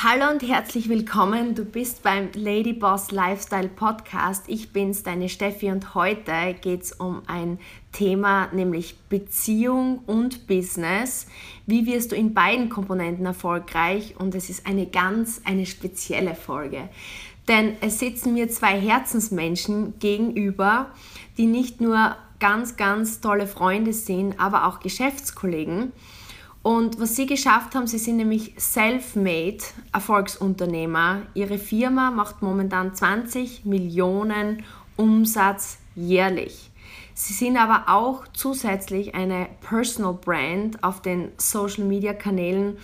Hallo und herzlich willkommen. Du bist beim Lady Boss Lifestyle Podcast. Ich bin's, deine Steffi, und heute geht's um ein Thema, nämlich Beziehung und Business. Wie wirst du in beiden Komponenten erfolgreich? Und es ist eine ganz, eine spezielle Folge. Denn es sitzen mir zwei Herzensmenschen gegenüber, die nicht nur ganz, ganz tolle Freunde sind, aber auch Geschäftskollegen. Und was sie geschafft haben, sie sind nämlich self-made Erfolgsunternehmer. Ihre Firma macht momentan 20 Millionen Umsatz jährlich. Sie sind aber auch zusätzlich eine Personal Brand auf den Social Media Kanälen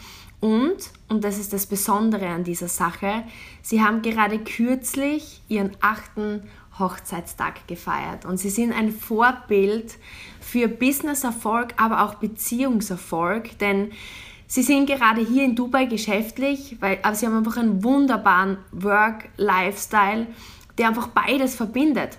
und, und das ist das Besondere an dieser Sache, sie haben gerade kürzlich ihren achten Hochzeitstag gefeiert. Und sie sind ein Vorbild für Businesserfolg, aber auch Beziehungserfolg, denn sie sind gerade hier in Dubai geschäftlich, weil, aber sie haben einfach einen wunderbaren Work-Lifestyle, der einfach beides verbindet.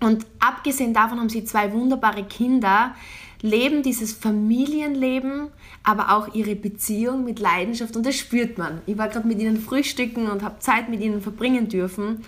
Und abgesehen davon haben sie zwei wunderbare Kinder, leben dieses Familienleben, aber auch ihre Beziehung mit Leidenschaft und das spürt man. Ich war gerade mit ihnen frühstücken und habe Zeit mit ihnen verbringen dürfen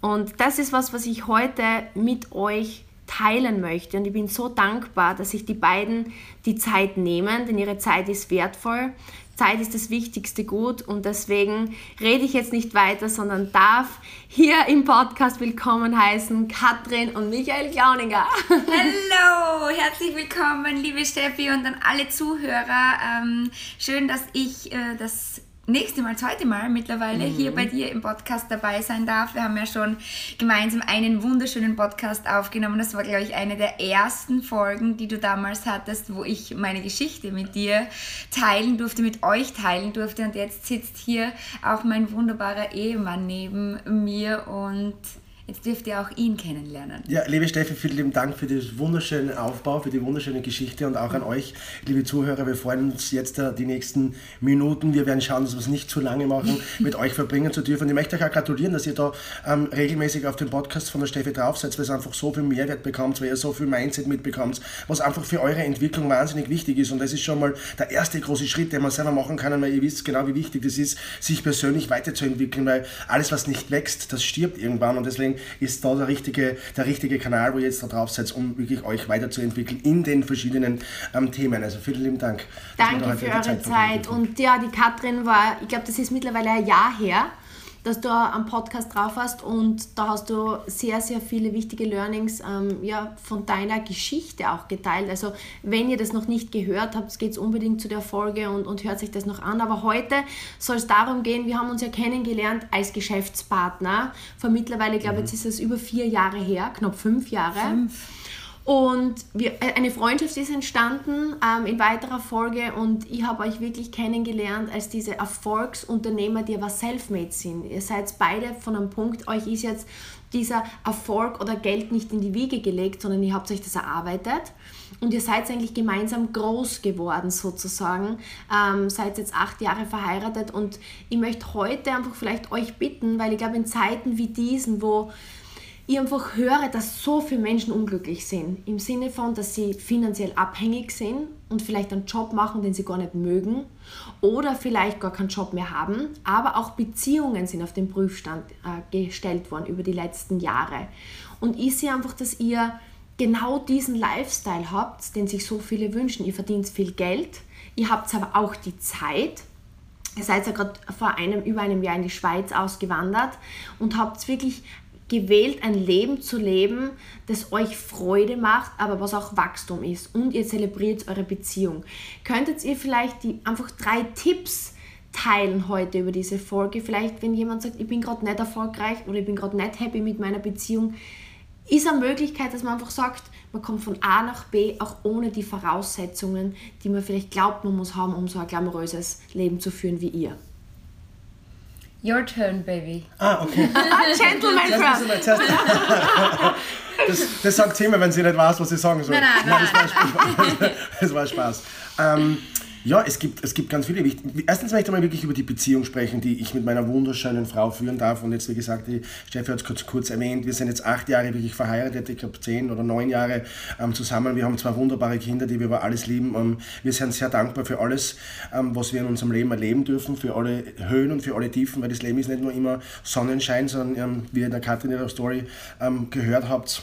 und das ist was, was ich heute mit euch teilen möchte. Und ich bin so dankbar, dass sich die beiden die Zeit nehmen, denn ihre Zeit ist wertvoll. Zeit ist das wichtigste Gut und deswegen rede ich jetzt nicht weiter, sondern darf hier im Podcast willkommen heißen Katrin und Michael Klauninger. Hallo, herzlich willkommen, liebe Steffi und an alle Zuhörer. Ähm, schön, dass ich äh, das nächste Mal, zweite Mal mittlerweile mhm. hier bei dir im Podcast dabei sein darf. Wir haben ja schon gemeinsam einen wunderschönen Podcast aufgenommen. Das war, glaube ich, eine der ersten Folgen, die du damals hattest, wo ich meine Geschichte mit dir teilen durfte, mit euch teilen durfte. Und jetzt sitzt hier auch mein wunderbarer Ehemann neben mir und Jetzt dürft ihr auch ihn kennenlernen. Ja, liebe Steffi, vielen lieben Dank für den wunderschönen Aufbau, für die wunderschöne Geschichte und auch an euch, liebe Zuhörer. Wir freuen uns jetzt äh, die nächsten Minuten. Wir werden schauen, dass wir es nicht zu lange machen, mit euch verbringen zu dürfen. Und ich möchte euch auch gratulieren, dass ihr da ähm, regelmäßig auf den Podcast von der Steffi drauf seid, weil ihr einfach so viel Mehrwert bekommt, weil ihr so viel Mindset mitbekommt, was einfach für eure Entwicklung wahnsinnig wichtig ist. Und das ist schon mal der erste große Schritt, den man selber machen kann, weil ihr wisst genau, wie wichtig das ist, sich persönlich weiterzuentwickeln, weil alles, was nicht wächst, das stirbt irgendwann. Und deswegen ist da der richtige, der richtige Kanal, wo ihr jetzt da drauf seid, um wirklich euch weiterzuentwickeln in den verschiedenen ähm, Themen. Also vielen lieben Dank. Danke für eure Zeit. Zeit. Und ja, die Katrin war, ich glaube, das ist mittlerweile ein Jahr her dass du am Podcast drauf hast und da hast du sehr, sehr viele wichtige Learnings ähm, ja, von deiner Geschichte auch geteilt. Also wenn ihr das noch nicht gehört habt, geht es unbedingt zu der Folge und, und hört sich das noch an. Aber heute soll es darum gehen, wir haben uns ja kennengelernt als Geschäftspartner. Vor mittlerweile, ich glaube, mhm. jetzt ist es über vier Jahre her, knapp fünf Jahre. Fünf. Und wir, äh, eine Freundschaft ist entstanden ähm, in weiterer Folge. Und ich habe euch wirklich kennengelernt als diese Erfolgsunternehmer, die aber self-made sind. Ihr seid beide von einem Punkt, euch ist jetzt dieser Erfolg oder Geld nicht in die Wiege gelegt, sondern ihr habt euch das erarbeitet. Und ihr seid eigentlich gemeinsam groß geworden sozusagen, ähm, seid jetzt acht Jahre verheiratet. Und ich möchte heute einfach vielleicht euch bitten, weil ich glaube in Zeiten wie diesen, wo ich einfach höre, dass so viele Menschen unglücklich sind. Im Sinne von, dass sie finanziell abhängig sind und vielleicht einen Job machen, den sie gar nicht mögen oder vielleicht gar keinen Job mehr haben. Aber auch Beziehungen sind auf den Prüfstand äh, gestellt worden über die letzten Jahre. Und ich sehe einfach, dass ihr genau diesen Lifestyle habt, den sich so viele wünschen. Ihr verdient viel Geld, ihr habt aber auch die Zeit. Ihr seid ja gerade vor einem, über einem Jahr in die Schweiz ausgewandert und habt wirklich gewählt, ein Leben zu leben, das euch Freude macht, aber was auch Wachstum ist. Und ihr zelebriert eure Beziehung. Könntet ihr vielleicht die, einfach drei Tipps teilen heute über diese Folge? Vielleicht, wenn jemand sagt, ich bin gerade nicht erfolgreich oder ich bin gerade nicht happy mit meiner Beziehung, ist eine Möglichkeit, dass man einfach sagt, man kommt von A nach B, auch ohne die Voraussetzungen, die man vielleicht glaubt, man muss haben, um so ein glamouröses Leben zu führen wie ihr. Your turn, baby. Ah, okay. Gentleman first. Das, das sagt sie immer, wenn sie nicht weiß, was sie sagen soll. Nein, nein, nein. nein das, war Spaß. das war Spaß. Ähm, Ja, es gibt, es gibt ganz viele. Erstens möchte ich mal wirklich über die Beziehung sprechen, die ich mit meiner wunderschönen Frau führen darf. Und jetzt, wie gesagt, die Steffi hat es kurz, kurz erwähnt, wir sind jetzt acht Jahre wirklich verheiratet, ich glaube zehn oder neun Jahre ähm, zusammen. Wir haben zwei wunderbare Kinder, die wir über alles lieben. Ähm, wir sind sehr dankbar für alles, ähm, was wir in unserem Leben erleben dürfen, für alle Höhen und für alle Tiefen, weil das Leben ist nicht nur immer Sonnenschein, sondern ähm, wie ihr in der Katrin ihrer Story ähm, gehört habt,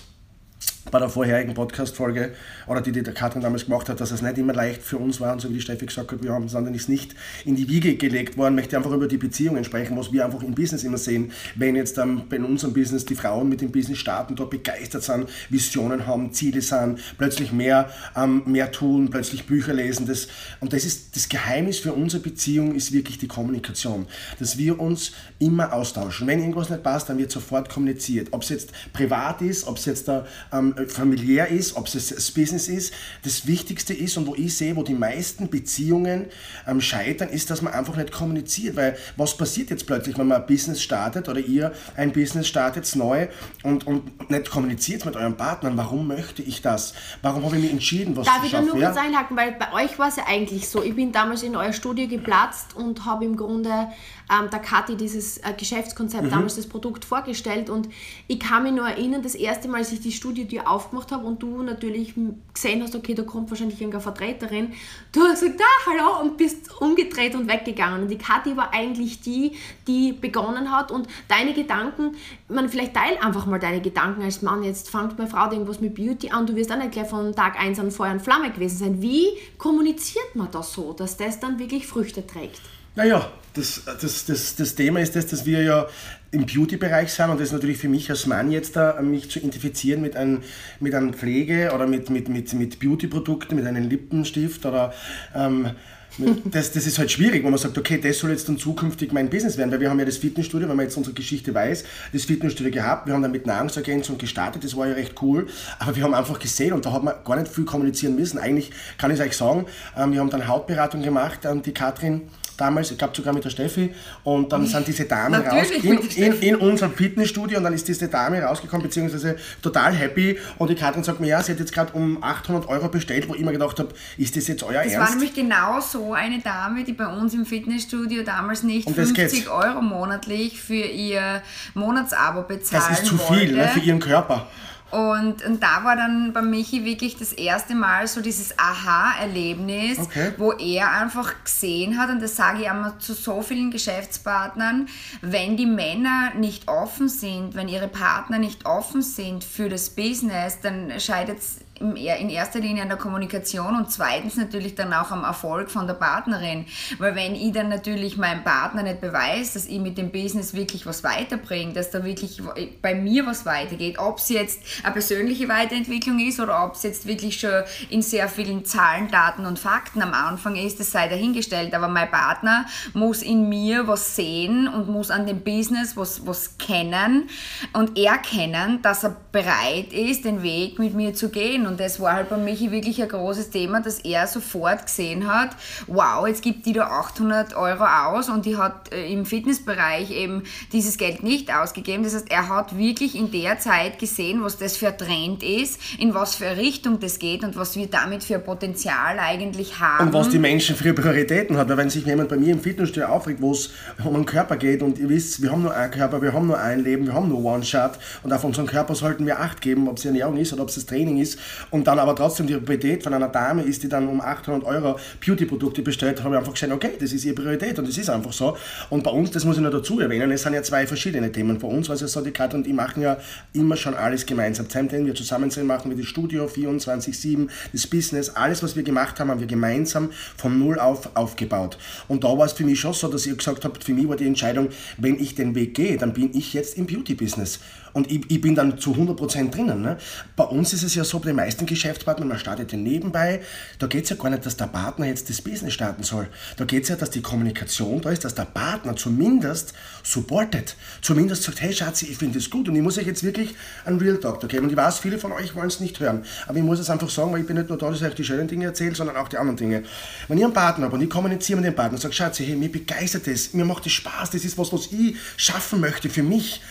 bei der vorherigen Podcast-Folge, oder die, die der Katrin damals gemacht hat, dass es nicht immer leicht für uns war, und so wie die Steffi gesagt hat, wir haben, sondern ist nicht in die Wiege gelegt worden, möchte einfach über die Beziehungen sprechen, was wir einfach im Business immer sehen, wenn jetzt ähm, in unserem Business die Frauen mit dem Business starten, dort begeistert sind, Visionen haben, Ziele sind, plötzlich mehr, ähm, mehr tun, plötzlich Bücher lesen, das, und das ist, das Geheimnis für unsere Beziehung ist wirklich die Kommunikation, dass wir uns immer austauschen. Wenn irgendwas nicht passt, dann wird sofort kommuniziert, ob es jetzt privat ist, ob es jetzt da ähm, familiär ist, ob es das Business ist. Das Wichtigste ist und wo ich sehe, wo die meisten Beziehungen ähm, scheitern, ist, dass man einfach nicht kommuniziert. Weil was passiert jetzt plötzlich, wenn man ein Business startet oder ihr ein Business startet neu und, und nicht kommuniziert mit euren Partnern? Warum möchte ich das? Warum habe ich mich entschieden, was Darf zu ich da schaffen? nur Ja? kurz einhaken, weil bei euch war es ja eigentlich so. Ich bin damals in euer Studio geplatzt und habe im Grunde ähm, der Kathi dieses äh, Geschäftskonzept, Mhm. damals das Produkt vorgestellt und ich kann mich nur erinnern, das erste Mal, als ich die Studiotür aufgemacht habe und du natürlich gesehen hast, okay, da kommt wahrscheinlich irgendeine Vertreterin, du hast gesagt, ah, hallo und bist umgedreht und weggegangen und die Kathi war eigentlich die, die begonnen hat und deine Gedanken, man vielleicht teil einfach mal deine Gedanken als Mann, jetzt fängt meine Frau irgendwas mit Beauty an, du wirst auch nicht gleich von Tag 1 an Feuer und Flamme gewesen sein. Wie kommuniziert man das so, dass das dann wirklich Früchte trägt? Naja, das, das, das, das Thema ist das, dass wir ja im Beauty-Bereich sind und das ist natürlich für mich als Mann jetzt da, mich zu identifizieren mit einem, mit einem Pflege oder mit, mit, mit, mit Beauty-Produkten, mit einem Lippenstift oder ähm, das, das ist halt schwierig, wenn man sagt, okay, das soll jetzt dann zukünftig mein Business werden, weil wir haben ja das Fitnessstudio, wenn man jetzt unsere Geschichte weiß, das Fitnessstudio gehabt, wir haben dann mit Nahrungsergänzung gestartet, das war ja recht cool, aber wir haben einfach gesehen und da hat man gar nicht viel kommunizieren müssen. Eigentlich kann ich es euch sagen, ähm, wir haben dann Hautberatung gemacht, ähm, die Katrin damals, ich glaube sogar mit der Steffi, und dann sind diese Damen raus Natürlich in, in, in unserem Fitnessstudio und dann ist diese Dame rausgekommen, beziehungsweise total happy und die Katrin sagt mir, ja, sie hat jetzt gerade um 800 Euro bestellt, wo ich mir gedacht habe, ist das jetzt euer Das war Ernst? nämlich genau so eine Dame, die bei uns im Fitnessstudio damals nicht Um das 50 geht's. Euro monatlich für ihr Monatsabo bezahlen das ist zu wollte. viel ne, für ihren Körper. Und, und da war dann bei Michi wirklich das erste Mal so dieses Aha-Erlebnis, Okay. wo er einfach gesehen hat, und das sage ich einmal zu so vielen Geschäftspartnern, wenn die Männer nicht offen sind, wenn ihre Partner nicht offen sind für das Business, dann scheitert es in erster Linie an der Kommunikation und zweitens natürlich dann auch am Erfolg von der Partnerin. Weil wenn ich dann natürlich meinem Partner nicht beweise, dass ich mit dem Business wirklich was weiterbringe, dass da wirklich bei mir was weitergeht, ob es jetzt eine persönliche Weiterentwicklung ist oder ob es jetzt wirklich schon in sehr vielen Zahlen, Daten und Fakten am Anfang ist, das sei dahingestellt. Aber mein Partner muss in mir was sehen und muss an dem Business was, was kennen und erkennen, dass er bereit ist, den Weg mit mir zu gehen. Und das war halt bei Michi wirklich ein großes Thema, dass er sofort gesehen hat, wow, jetzt gibt die da 800 Euro aus und die hat äh, im Fitnessbereich eben dieses Geld nicht ausgegeben. Das heißt, er hat wirklich in der Zeit gesehen, was das für ein Trend ist, in was für eine Richtung das geht und was wir damit für ein Potenzial eigentlich haben. Und was die Menschen für Prioritäten hat. Weil wenn sich jemand bei mir im Fitnessstudio aufregt, wo es um den Körper geht und ihr wisst, wir haben nur einen Körper, wir haben nur ein Leben, wir haben nur One-Shot und auf unseren Körper sollten wir Acht geben, ob es Ernährung ist oder ob es das Training ist und dann aber trotzdem die Priorität von einer Dame ist, die dann um 800 Euro Beauty-Produkte bestellt, habe ich einfach gesehen, okay, das ist ihre Priorität und das ist einfach so. Und bei uns, das muss ich noch dazu erwähnen, es sind ja zwei verschiedene Themen. Bei uns, was ja so, die Katrin und ich machen ja immer schon alles gemeinsam. Seitdem wir zusammen sind, machen wir das Studio 24-7, das Business, alles, was wir gemacht haben, haben wir gemeinsam von Null auf aufgebaut. Und da war es für mich schon so, dass ihr gesagt habt, für mich war die Entscheidung, wenn ich den Weg gehe, dann bin ich jetzt im Beauty-Business. Und ich, ich bin dann zu 100% drinnen. Ne? Bei uns ist es ja so, bei den meisten Geschäftspartnern, man startet ja nebenbei, da geht es ja gar nicht, dass der Partner jetzt das Business starten soll. Da geht es ja, dass die Kommunikation da ist, dass der Partner zumindest supportet. Zumindest sagt, hey Schatzi, ich finde das gut und ich muss euch jetzt wirklich einen Real Talk geben. Und ich weiß, viele von euch wollen es nicht hören. Aber ich muss es einfach sagen, weil ich bin nicht nur da, dass ich euch die schönen Dinge erzähle, sondern auch die anderen Dinge. Wenn ich einen Partner habe und ich kommuniziere mit dem Partner und sage, Schatzi, hey, mir begeistert das, mir macht das Spaß, das ist was, was ich schaffen möchte für mich,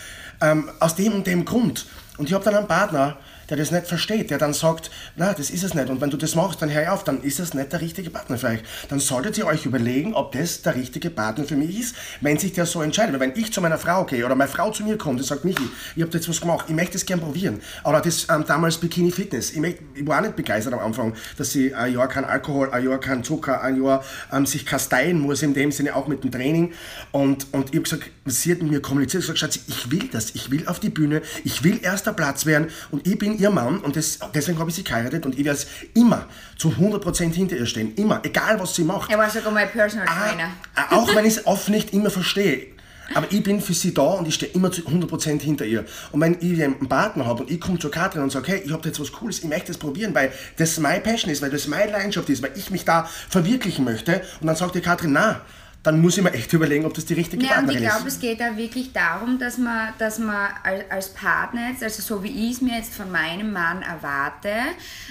ähm, aus dem und dem Grund. Und ich habe dann einen Partner, der das nicht versteht, der dann sagt, na, das ist es nicht. Und wenn du das machst, dann hör auf, dann ist es nicht der richtige Partner für euch. Dann solltet ihr euch überlegen, ob das der richtige Partner für mich ist, wenn sich der so entscheidet. Weil wenn ich zu meiner Frau gehe oder meine Frau zu mir kommt und sagt, Michi, ich habe jetzt was gemacht, ich möchte das gern probieren. Oder das ähm, damals Bikini Fitness. Ich, möchte, ich, war auch nicht begeistert am Anfang, dass sie ein Jahr kein Alkohol, ein Jahr kein Zucker, ein Jahr ähm, sich kasteien muss, in dem Sinne auch mit dem Training. Und, und ich habe gesagt, sie hat mit mir kommuniziert, ich gesagt, Schatz, ich will das, ich will auf die Bühne, ich will erster Platz werden und ich bin ihr Mann und das, deswegen habe ich sie geheiratet und ich werde immer zu 100% hinter ihr stehen, immer, egal was sie macht. Er war sogar mein Personal ah, Trainer. Ah, auch wenn ich es oft nicht immer verstehe. Aber ich bin für sie da und ich stehe immer zu 100% hinter ihr. Und wenn ich einen Partner habe und ich komme zur Katrin und sage, hey, ich habe jetzt was Cooles, ich möchte das probieren, weil das meine Passion ist, weil das meine Leidenschaft ist, weil ich mich da verwirklichen möchte. Und dann sagt die Katrin, na, dann muss ich mir echt überlegen, ob das die richtige ja, Partnerin ist. ich glaube, es geht da wirklich darum, dass man, dass man als Partner jetzt, also so wie ich es mir jetzt von meinem Mann erwarte,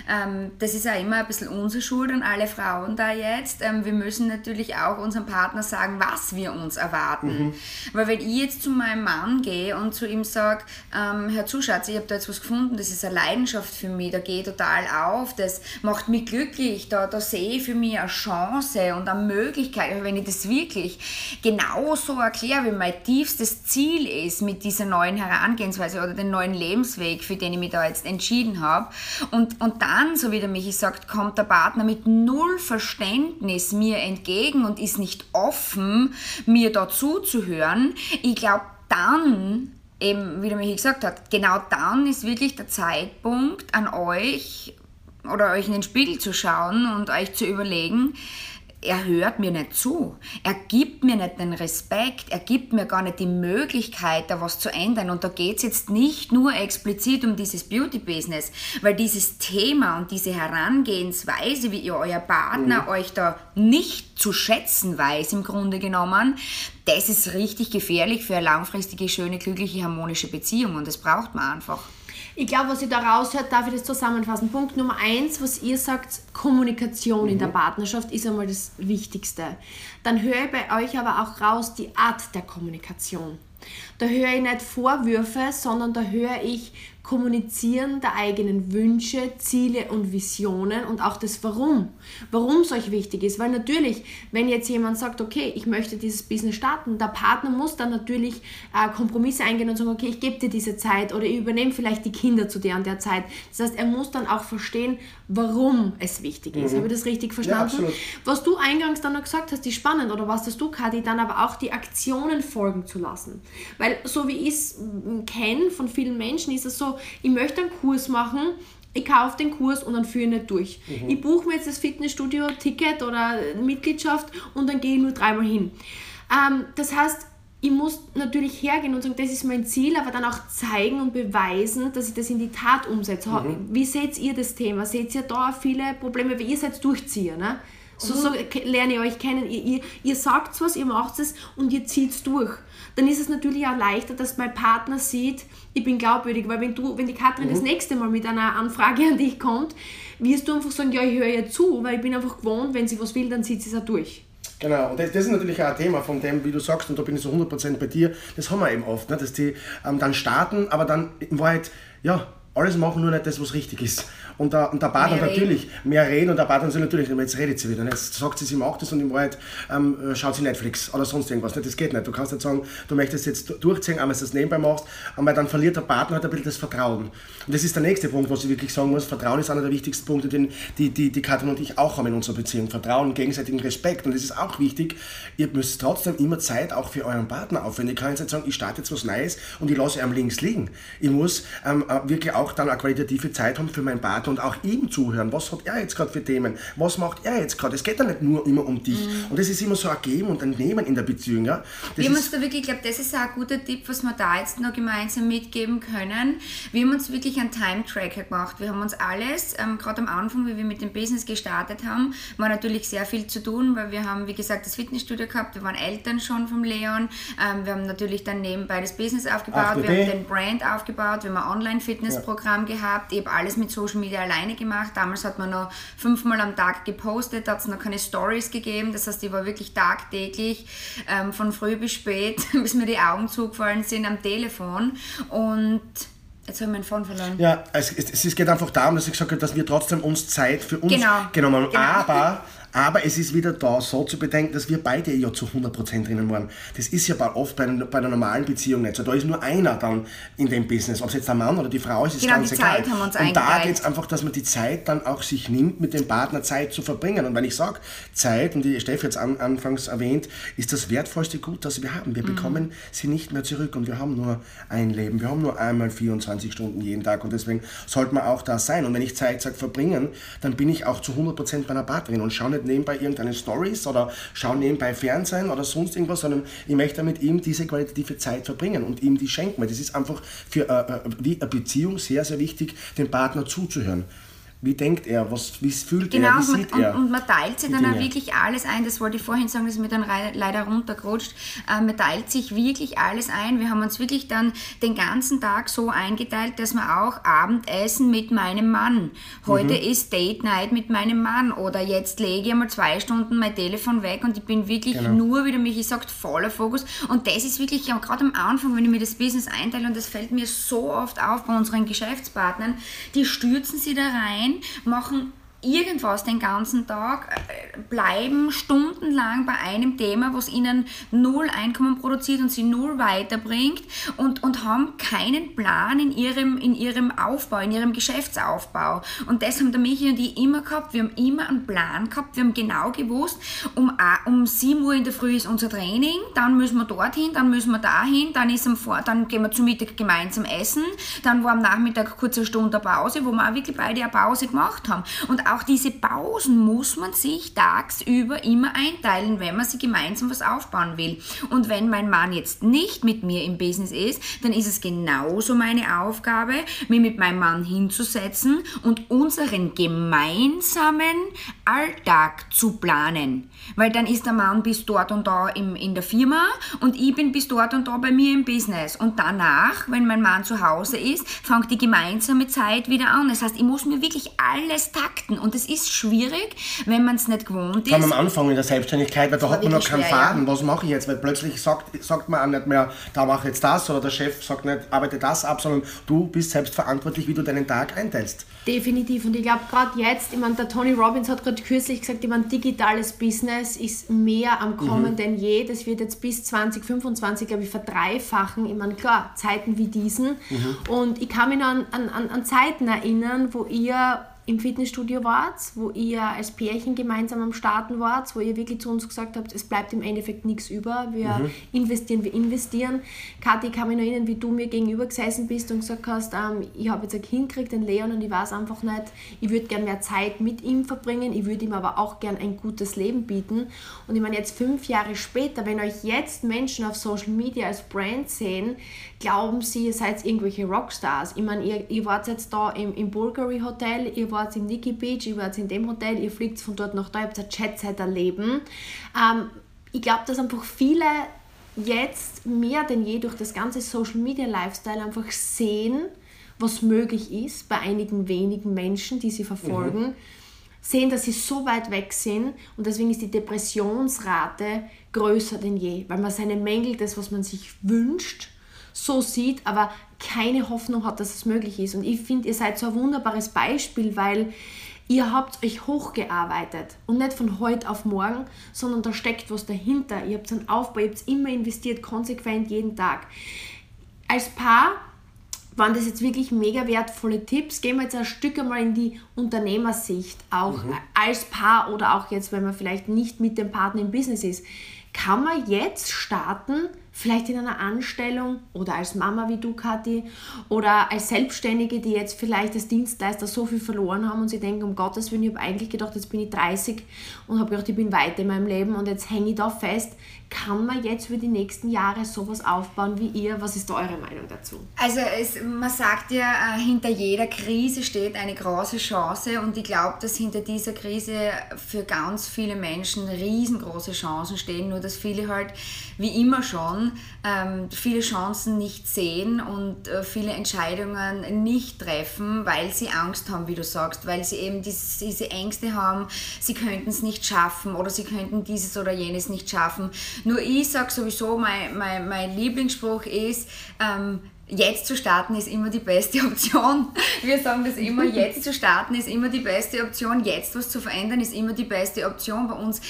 ähm, das ist ja immer ein bisschen unsere Schuld an alle Frauen da jetzt. Ähm, wir müssen natürlich auch unserem Partner sagen, was wir uns erwarten. Mhm. Weil wenn ich jetzt zu meinem Mann gehe und zu ihm sage, ähm, Herr Zuschatz, ich habe da jetzt was gefunden, das ist eine Leidenschaft für mich, da gehe ich total auf, das macht mich glücklich, da, da sehe ich für mich eine Chance und eine Möglichkeit, wenn ich das wirklich wirklich genauso erkläre, wie mein tiefstes Ziel ist mit dieser neuen Herangehensweise oder den neuen Lebensweg, für den ich mich da jetzt entschieden habe. Und, und dann, so wie der Michi sagt, kommt der Partner mit null Verständnis mir entgegen und ist nicht offen, mir da zuzuhören. Ich glaube, dann eben, wie der Michi gesagt hat, genau dann ist wirklich der Zeitpunkt an euch oder euch in den Spiegel zu schauen und euch zu überlegen, er hört mir nicht zu. Er gibt mir nicht den Respekt. Er gibt mir gar nicht die Möglichkeit, da was zu ändern. Und da geht es jetzt nicht nur explizit um dieses Beauty-Business, weil dieses Thema und diese Herangehensweise, wie ihr euer Partner mhm. euch da nicht zu schätzen weiß, im Grunde genommen, das ist richtig gefährlich für eine langfristige, schöne, glückliche, harmonische Beziehung. Und das braucht man einfach. Ich glaube, was ich da raushört, darf ich das zusammenfassen. Punkt Nummer eins, was ihr sagt, Kommunikation mhm. in der mhm. Partnerschaft ist einmal das Wichtigste. Dann höre ich bei euch aber auch raus die Art der Kommunikation. Da höre ich nicht Vorwürfe, sondern da höre ich Kommunizieren der eigenen Wünsche, Ziele und Visionen und auch das Warum. Warum es euch wichtig ist. Weil natürlich, wenn jetzt jemand sagt, okay, ich möchte dieses Business starten, der Partner muss dann natürlich äh, Kompromisse eingehen und sagen, okay, ich gebe dir diese Zeit oder ich übernehme vielleicht die Kinder zu der und der Zeit. Das heißt, er muss dann auch verstehen, warum es wichtig ist. Mhm. Habe ich das richtig verstanden? Ja, was du eingangs dann noch gesagt hast, ist spannend oder was das du, Kadi, dann aber auch die Aktionen folgen zu lassen. Weil so wie ich es kenne von vielen Menschen, ist es so, ich möchte einen Kurs machen, ich kaufe den Kurs und dann führe ich nicht durch. Mhm. Ich buche mir jetzt das Fitnessstudio-Ticket oder Mitgliedschaft und dann gehe ich nur dreimal hin. Ähm, das heißt, ich muss natürlich hergehen und sagen, das ist mein Ziel, aber dann auch zeigen und beweisen, dass ich das in die Tat umsetze. Mhm. Wie seht ihr das Thema? Seht ihr da viele Probleme? Weil ihr seid Durchzieher, ne? So, so mhm. lerne ich euch kennen. Ihr, ihr, ihr sagt was, ihr macht es und ihr zieht es durch dann ist es natürlich auch leichter, dass mein Partner sieht, ich bin glaubwürdig, weil wenn du, wenn die Katrin mhm. das nächste Mal mit einer Anfrage an dich kommt, wirst du einfach sagen, ja, ich höre ihr zu, weil ich bin einfach gewohnt, wenn sie was will, dann zieht sie es auch durch. Genau, und das, das, ist natürlich auch ein Thema von dem, wie du sagst, und da bin ich so 100% bei dir, das haben wir eben oft, ne, dass die ähm, dann starten, aber dann in Wahrheit, ja, alles machen, nur nicht das, was richtig ist. Und der, und der Partner natürlich mehr reden und der Partner soll natürlich, jetzt redet sie wieder. Ne? Jetzt sagt sie, sie macht das und in Wahrheit ähm, schaut sie Netflix oder sonst irgendwas. Das geht nicht. Du kannst nicht sagen, du möchtest jetzt durchziehen, du das nebenbei machst, aber dann verliert der Partner halt ein bisschen das Vertrauen. Und das ist der nächste Punkt, was ich wirklich sagen muss. Vertrauen ist einer der wichtigsten Punkte, den die, die, die Katrin und ich auch haben in unserer Beziehung. Vertrauen, gegenseitigen Respekt. Und das ist auch wichtig. Ihr müsst trotzdem immer Zeit auch für euren Partner aufwenden. Ich kann jetzt nicht sagen, ich starte jetzt was Neues und ich lasse ihn links liegen. Ich muss ähm, äh, wirklich auch dann eine qualitative Zeit haben für meinen Partner und auch ihm zuhören. Was hat er jetzt gerade für Themen? Was macht er jetzt gerade? Es geht ja nicht nur immer um dich. Mhm. Und das ist immer so ein Geben und ein Nehmen in der Beziehung. Ja? Das wir haben uns da wirklich, ich glaube, das ist auch ein guter Tipp, was wir da jetzt noch gemeinsam mitgeben können. Wir haben uns wirklich einen Time-Tracker gemacht. Wir haben uns alles, ähm, gerade am Anfang, wie wir mit dem Business gestartet haben, war natürlich sehr viel zu tun, weil wir haben, wie gesagt, das Fitnessstudio gehabt, wir waren Eltern schon vom Leon, ähm, wir haben natürlich dann nebenbei das Business aufgebaut, wir haben den Brand aufgebaut, wir haben ein Online-Fitnessprogramm ja. gehabt, ich habe alles mit Social Media alleine gemacht. Damals hat man noch fünfmal am Tag gepostet, hat es noch keine Stories gegeben. Das heißt, ich war wirklich tagtäglich ähm, von früh bis spät, bis mir die Augen zugefallen sind am Telefon. Und Jetzt habe ich meinen Phone verloren. Ja, es, es, es geht einfach darum, dass ich gesagt habe, dass wir trotzdem uns Zeit für uns Genau. genommen haben. Genau. Aber, aber es ist wieder da so zu bedenken, dass wir beide ja zu 100% drinnen waren. Das ist ja oft bei, bei einer normalen Beziehung nicht so. Da ist nur einer dann in dem Business. Ob es jetzt der Mann oder die Frau ist, ist Genau, ganz die egal. Zeit haben wir uns Und da geht es einfach, dass man die Zeit dann auch sich nimmt, mit dem Partner Zeit zu verbringen. Und wenn ich sage, Zeit, und die Steffi jetzt an, anfangs erwähnt, ist das wertvollste Gut, das wir haben. Wir Mhm. bekommen sie nicht mehr zurück und wir haben nur ein Leben. Wir haben nur einmal 24 Stunden jeden Tag und deswegen sollte man auch da sein. Und wenn ich Zeit sage verbringen, dann bin ich auch zu 100% bei einer Partnerin und schaue nicht nebenbei irgendeine Stories oder schaue nebenbei Fernsehen oder sonst irgendwas, sondern ich möchte mit ihm diese qualitative Zeit verbringen und ihm die schenken, weil das ist einfach für äh, äh, wie eine Beziehung sehr, sehr wichtig, dem Partner zuzuhören. Wie denkt er? Was, wie fühlt Genau, er? Wie und man, sieht und, er? und man teilt sich dann auch Dinge? wirklich alles ein. Das wollte ich vorhin sagen, das ist mir dann leider runtergerutscht. Äh, man teilt sich wirklich alles ein. Wir haben uns wirklich dann den ganzen Tag so eingeteilt, dass wir auch Abendessen mit meinem Mann. Heute Mhm. ist Date Night mit meinem Mann. Oder jetzt lege ich mal zwei Stunden mein Telefon weg und ich bin wirklich Genau. nur, wie der Michi sagt, voller Fokus. Und das ist wirklich, ja, gerade am Anfang, wenn ich mir das Business einteile, und das fällt mir so oft auf bei unseren Geschäftspartnern, die stürzen sie da rein, machen irgendwas den ganzen Tag, äh, bleiben stundenlang bei einem Thema, was ihnen null Einkommen produziert und sie null weiterbringt und, und haben keinen Plan in ihrem, in ihrem Aufbau, in ihrem Geschäftsaufbau. Und das haben der Michi und ich immer gehabt. Wir haben immer einen Plan gehabt. Wir haben genau gewusst, um, um 7 Uhr in der Früh ist unser Training, dann müssen wir dorthin, dann müssen wir dahin, dann, ist am Vor dann gehen wir zum Mittag gemeinsam essen, dann war am Nachmittag kurze Stunde Pause, wo wir auch wirklich beide eine Pause gemacht haben. Und auch diese Pausen muss man sich tagsüber immer einteilen, wenn man sich gemeinsam was aufbauen will. Und wenn mein Mann jetzt nicht mit mir im Business ist, dann ist es genauso meine Aufgabe, mich mit meinem Mann hinzusetzen und unseren gemeinsamen Alltag zu planen. Weil dann ist der Mann bis dort und da im, in der Firma und ich bin bis dort und da bei mir im Business. Und danach, wenn mein Mann zu Hause ist, fängt die gemeinsame Zeit wieder an. Das heißt, ich muss mir wirklich alles takten. Und es ist schwierig, wenn man es nicht gewohnt Vor allem ist. am Anfang in der Selbstständigkeit, weil da hat man noch keinen schwer, ja. Faden. Was mache ich jetzt? Weil plötzlich sagt, sagt man auch nicht mehr, da mache ich jetzt das oder der Chef sagt nicht, arbeite das ab, sondern du bist selbst verantwortlich, wie du deinen Tag einteilst. Definitiv. Und ich glaube, gerade jetzt, ich meine, der Tony Robbins hat gerade kürzlich gesagt, ich meine, digitales Business ist mehr am Kommen denn je. Das wird jetzt bis 2025, glaube ich, verdreifachen. Ich meine, klar, Zeiten wie diesen. Und ich kann mich noch an, an, an- an Zeiten erinnern, wo ihr im Fitnessstudio wart, wo ihr als Pärchen gemeinsam am Starten wart, wo ihr wirklich zu uns gesagt habt, es bleibt im Endeffekt nichts über, wir investieren, wir investieren. Kathi, ich kann mich noch erinnern, wie du mir gegenüber gesessen bist und gesagt hast, ähm, ich habe jetzt ein Kind gekriegt, den Leon, und ich weiß einfach nicht, ich würde gerne mehr Zeit mit ihm verbringen, ich würde ihm aber auch gerne ein gutes Leben bieten. Und ich meine, jetzt fünf Jahre später, wenn euch jetzt Menschen auf Social Media als Brand sehen, glauben sie, ihr seid irgendwelche Rockstars. Ich meine, ihr, ihr wart jetzt da im, im Bulgari Hotel, ihr wart im Nikki Beach, ihr wart in dem Hotel, ihr fliegt von dort nach da, ihr habt ein Jet-Set-Erleben. Ähm, ich glaube, dass einfach viele jetzt mehr denn je durch das ganze Social Media Lifestyle einfach sehen, was möglich ist bei einigen wenigen Menschen, die sie verfolgen, sehen, dass sie so weit weg sind und deswegen ist die Depressionsrate größer denn je, weil man seine Mängel, das, was man sich wünscht, so sieht, aber keine Hoffnung hat, dass es möglich ist. Und ich finde, ihr seid so ein wunderbares Beispiel, weil ihr habt euch hochgearbeitet und nicht von heute auf morgen, sondern da steckt was dahinter. Ihr habt einen Aufbau, ihr habt immer investiert, konsequent jeden Tag. Als Paar waren das jetzt wirklich mega wertvolle Tipps. Gehen wir jetzt ein Stück einmal in die Unternehmersicht, auch als Paar oder auch jetzt, wenn man vielleicht nicht mit dem Partner im Business ist. Kann man jetzt starten, vielleicht in einer Anstellung oder als Mama wie du, Kathi, oder als Selbstständige, die jetzt vielleicht als Dienstleister so viel verloren haben und sie denken, um Gottes Willen, ich habe eigentlich gedacht, jetzt bin ich 30 und habe gedacht, ich bin weiter in meinem Leben und jetzt hänge ich da fest. Kann man jetzt für die nächsten Jahre sowas aufbauen wie ihr? Was ist da eure Meinung dazu? Also es, man sagt ja, äh, hinter jeder Krise steht eine große Chance und ich glaube, dass hinter dieser Krise für ganz viele Menschen riesengroße Chancen stehen, nur dass viele halt wie immer schon ähm, viele Chancen nicht sehen und äh, viele Entscheidungen nicht treffen, weil sie Angst haben, wie du sagst, weil sie eben dies, diese Ängste haben, sie könnten es nicht schaffen oder sie könnten dieses oder jenes nicht schaffen. Nur ich sage sowieso, mein, mein, mein Lieblingsspruch ist, ähm, jetzt zu starten ist immer die beste Option. Wir sagen das immer, jetzt zu starten ist immer die beste Option, jetzt was zu verändern ist immer die beste Option bei uns.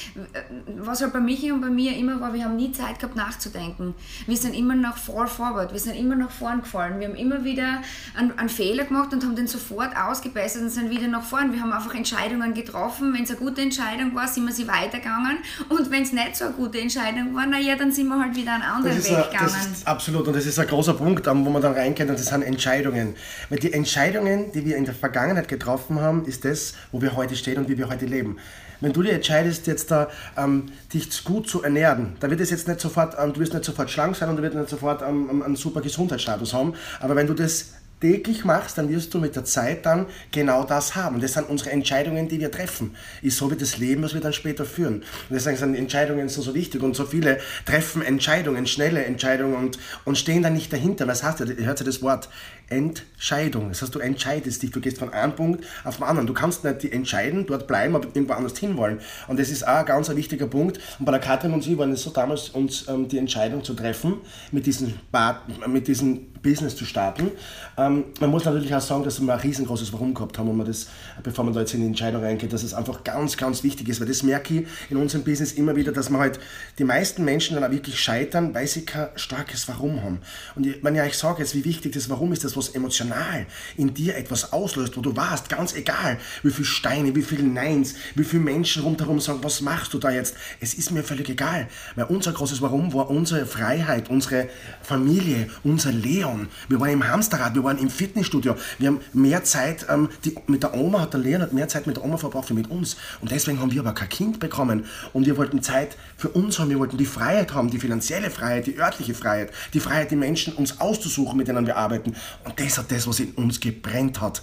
Was halt bei Michi und bei mir immer war, wir haben nie Zeit gehabt nachzudenken. Wir sind immer noch fall forward, wir sind immer nach vorn gefallen. Wir haben immer wieder einen, einen Fehler gemacht und haben den sofort ausgebessert und sind wieder nach vorn. Wir haben einfach Entscheidungen getroffen. Wenn es eine gute Entscheidung war, sind wir sie weitergegangen und wenn es nicht so eine gute Entscheidung war, naja, dann sind wir halt wieder einen anderen Weg gegangen. Das ist absolut und das ist ein großer Punkt, wo man dann reinkennt, und das sind Entscheidungen. Weil die Entscheidungen, die wir in der Vergangenheit getroffen haben, ist das, wo wir heute stehen und wie wir heute leben. Wenn du dir entscheidest, jetzt da, ähm, dich gut zu ernähren, dann wird es jetzt nicht sofort, ähm, du wirst nicht sofort schlank sein und du wirst nicht sofort ähm, einen super Gesundheitsstatus haben. Aber wenn du das täglich machst, dann wirst du mit der Zeit dann genau das haben. Das sind unsere Entscheidungen, die wir treffen. Ist so wie das Leben, was wir dann später führen. Und deswegen sind Entscheidungen so, so wichtig und so viele treffen Entscheidungen, schnelle Entscheidungen und, und stehen dann nicht dahinter. Was heißt, ihr hört ja das Wort Entscheidung. Das heißt, du entscheidest dich, du gehst von einem Punkt auf den anderen. Du kannst nicht entscheiden, dort bleiben, aber irgendwo anders hinwollen. Und das ist auch ein ganz wichtiger Punkt. Und bei der Katrin und sie waren es so damals, uns ähm, die Entscheidung zu treffen, mit diesem, mit diesem Business zu starten. Ähm, man muss natürlich auch sagen, dass wir ein riesengroßes Warum gehabt haben, und man das, bevor man da jetzt in die Entscheidung reingeht, dass es einfach ganz, ganz wichtig ist, weil das merke ich in unserem Business immer wieder, dass man halt die meisten Menschen dann auch wirklich scheitern, weil sie kein starkes Warum haben. Und wenn ich euch sage jetzt, wie wichtig das Warum ist, das was emotional in dir etwas auslöst, wo du warst, ganz egal, wie viele Steine, wie viele Neins, wie viele Menschen rundherum sagen, was machst du da jetzt? Es ist mir völlig egal, weil unser großes Warum war unsere Freiheit, unsere Familie, unser Leon. Wir waren im Hamsterrad, wir waren im Fitnessstudio. Wir haben mehr Zeit ähm, die, mit der Oma, hat der Leon hat mehr Zeit mit der Oma verbracht wie mit uns. Und deswegen haben wir aber kein Kind bekommen. Und wir wollten Zeit für uns haben, wir wollten die Freiheit haben, die finanzielle Freiheit, die örtliche Freiheit, die Freiheit, die Menschen uns auszusuchen, mit denen wir arbeiten. Und das hat das, was in uns gebrennt hat.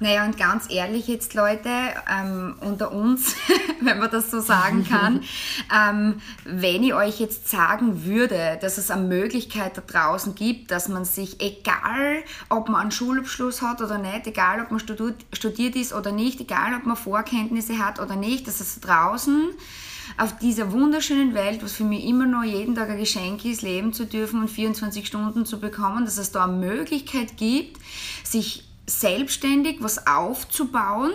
Naja, und ganz ehrlich jetzt, Leute, ähm, unter uns, wenn man das so sagen kann, ähm, wenn ich euch jetzt sagen würde, dass es eine Möglichkeit da draußen gibt, dass man sich, egal ob man einen Schulabschluss hat oder nicht, egal ob man studiert, studiert ist oder nicht, egal ob man Vorkenntnisse hat oder nicht, dass es draußen auf dieser wunderschönen Welt, was für mich immer noch jeden Tag ein Geschenk ist, leben zu dürfen und 24 Stunden zu bekommen, dass es da eine Möglichkeit gibt, sich selbstständig was aufzubauen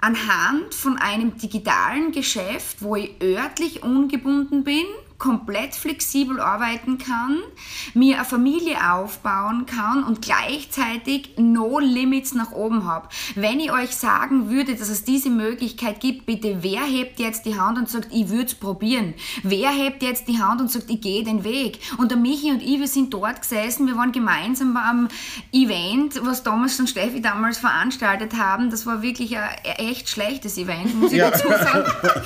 anhand von einem digitalen Geschäft, wo ich örtlich ungebunden bin komplett flexibel arbeiten kann, mir eine Familie aufbauen kann und gleichzeitig no limits nach oben habe. Wenn ich euch sagen würde, dass es diese Möglichkeit gibt, bitte wer hebt jetzt die Hand und sagt, ich würde es probieren? Wer hebt jetzt die Hand und sagt, ich gehe den Weg? Und der Michi und ich, wir sind dort gesessen, wir waren gemeinsam am Event, was Thomas und Steffi damals veranstaltet haben. Das war wirklich ein echt schlechtes Event, muss ich ja. dazu sagen.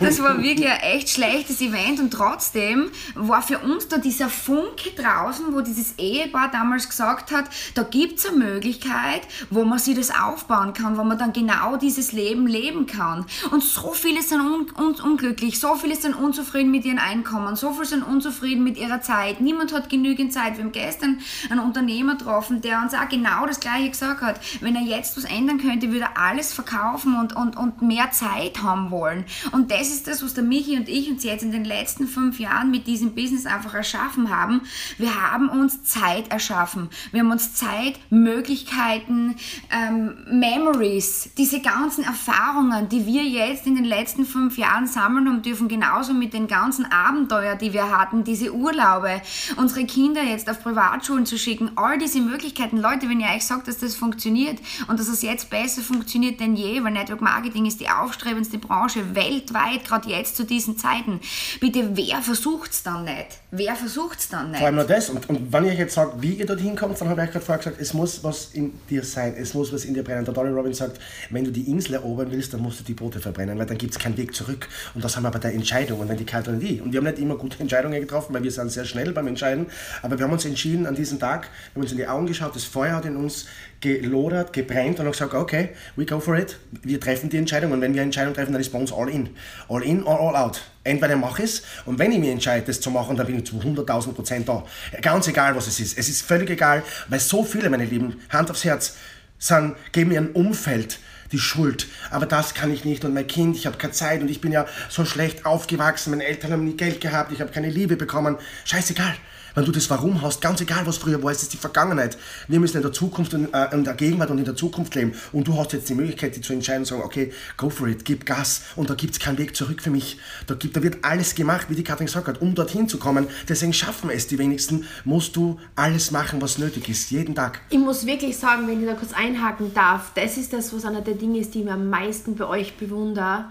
Das war wirklich ein echt schlechtes Event und trotzdem trotzdem war für uns da dieser Funke draußen, wo dieses Ehepaar damals gesagt hat, da gibt es eine Möglichkeit, wo man sich das aufbauen kann, wo man dann genau dieses Leben leben kann. Und so viele sind un un unglücklich, so viele sind unzufrieden mit ihren Einkommen, so viele sind unzufrieden mit ihrer Zeit. Niemand hat genügend Zeit. Wir haben gestern einen Unternehmer getroffen, der uns auch genau das Gleiche gesagt hat. Wenn er jetzt was ändern könnte, würde er alles verkaufen und, und, und mehr Zeit haben wollen. Und das ist das, was der Michi und ich uns jetzt in den letzten fünf fünf Jahren mit diesem Business einfach erschaffen haben. Wir haben uns Zeit erschaffen. Wir haben uns Zeit, Möglichkeiten, ähm, Memories, diese ganzen Erfahrungen, die wir jetzt in den letzten fünf Jahren sammeln haben dürfen, genauso mit den ganzen Abenteuern, die wir hatten, diese Urlaube, unsere Kinder jetzt auf Privatschulen zu schicken, all diese Möglichkeiten. Leute, wenn ihr euch sagt, dass das funktioniert und dass es jetzt besser funktioniert denn je, weil Network Marketing ist die aufstrebendste Branche weltweit, gerade jetzt zu diesen Zeiten. Bitte, wer wer versucht es dann nicht? Wer versucht es dann nicht? Vor allem nur das. Und, und wenn ich jetzt sage, wie ihr dorthin kommt, dann habe ich gerade vorher gesagt, es muss was in dir sein, es muss was in dir brennen. Der Tony Robbins sagt, wenn du die Insel erobern willst, dann musst du die Boote verbrennen, weil dann gibt es keinen Weg zurück. Und das haben wir bei der Entscheidung. Und wenn die Karte und die. Und wir haben nicht immer gute Entscheidungen getroffen, weil wir sind sehr schnell beim Entscheiden. Aber wir haben uns entschieden an diesem Tag, wir haben uns in die Augen geschaut, das Feuer hat in uns gelodert, gebrennt und haben gesagt, okay, we go for it. Wir treffen die Entscheidung. Und wenn wir eine Entscheidung treffen, dann ist bei uns all in. All in or all out entweder mache ich es und wenn ich mich entscheide, das zu machen, dann bin ich zu 100.000 Prozent da. Ganz egal, was es ist. Es ist völlig egal, weil so viele, meine Lieben, Hand aufs Herz, sind, geben mir ein Umfeld, die Schuld. Aber das kann ich nicht und mein Kind, ich habe keine Zeit und ich bin ja so schlecht aufgewachsen, meine Eltern haben nie Geld gehabt, ich habe keine Liebe bekommen. Scheißegal. Wenn du das Warum hast, ganz egal, was früher war, es ist die Vergangenheit. Wir müssen in der Zukunft und äh, in der Gegenwart und in der Zukunft leben. Und du hast jetzt die Möglichkeit, die zu entscheiden und sagen, okay, go for it, gib Gas. Und da gibt es keinen Weg zurück für mich. Da, gibt, da wird alles gemacht, wie die Katrin gesagt hat, um dorthin zu kommen. Deswegen schaffen es die wenigsten. Musst du alles machen, was nötig ist, jeden Tag. Ich muss wirklich sagen, wenn ich da kurz einhaken darf, das ist das, was einer der Dinge ist, die ich am meisten bei euch bewundere.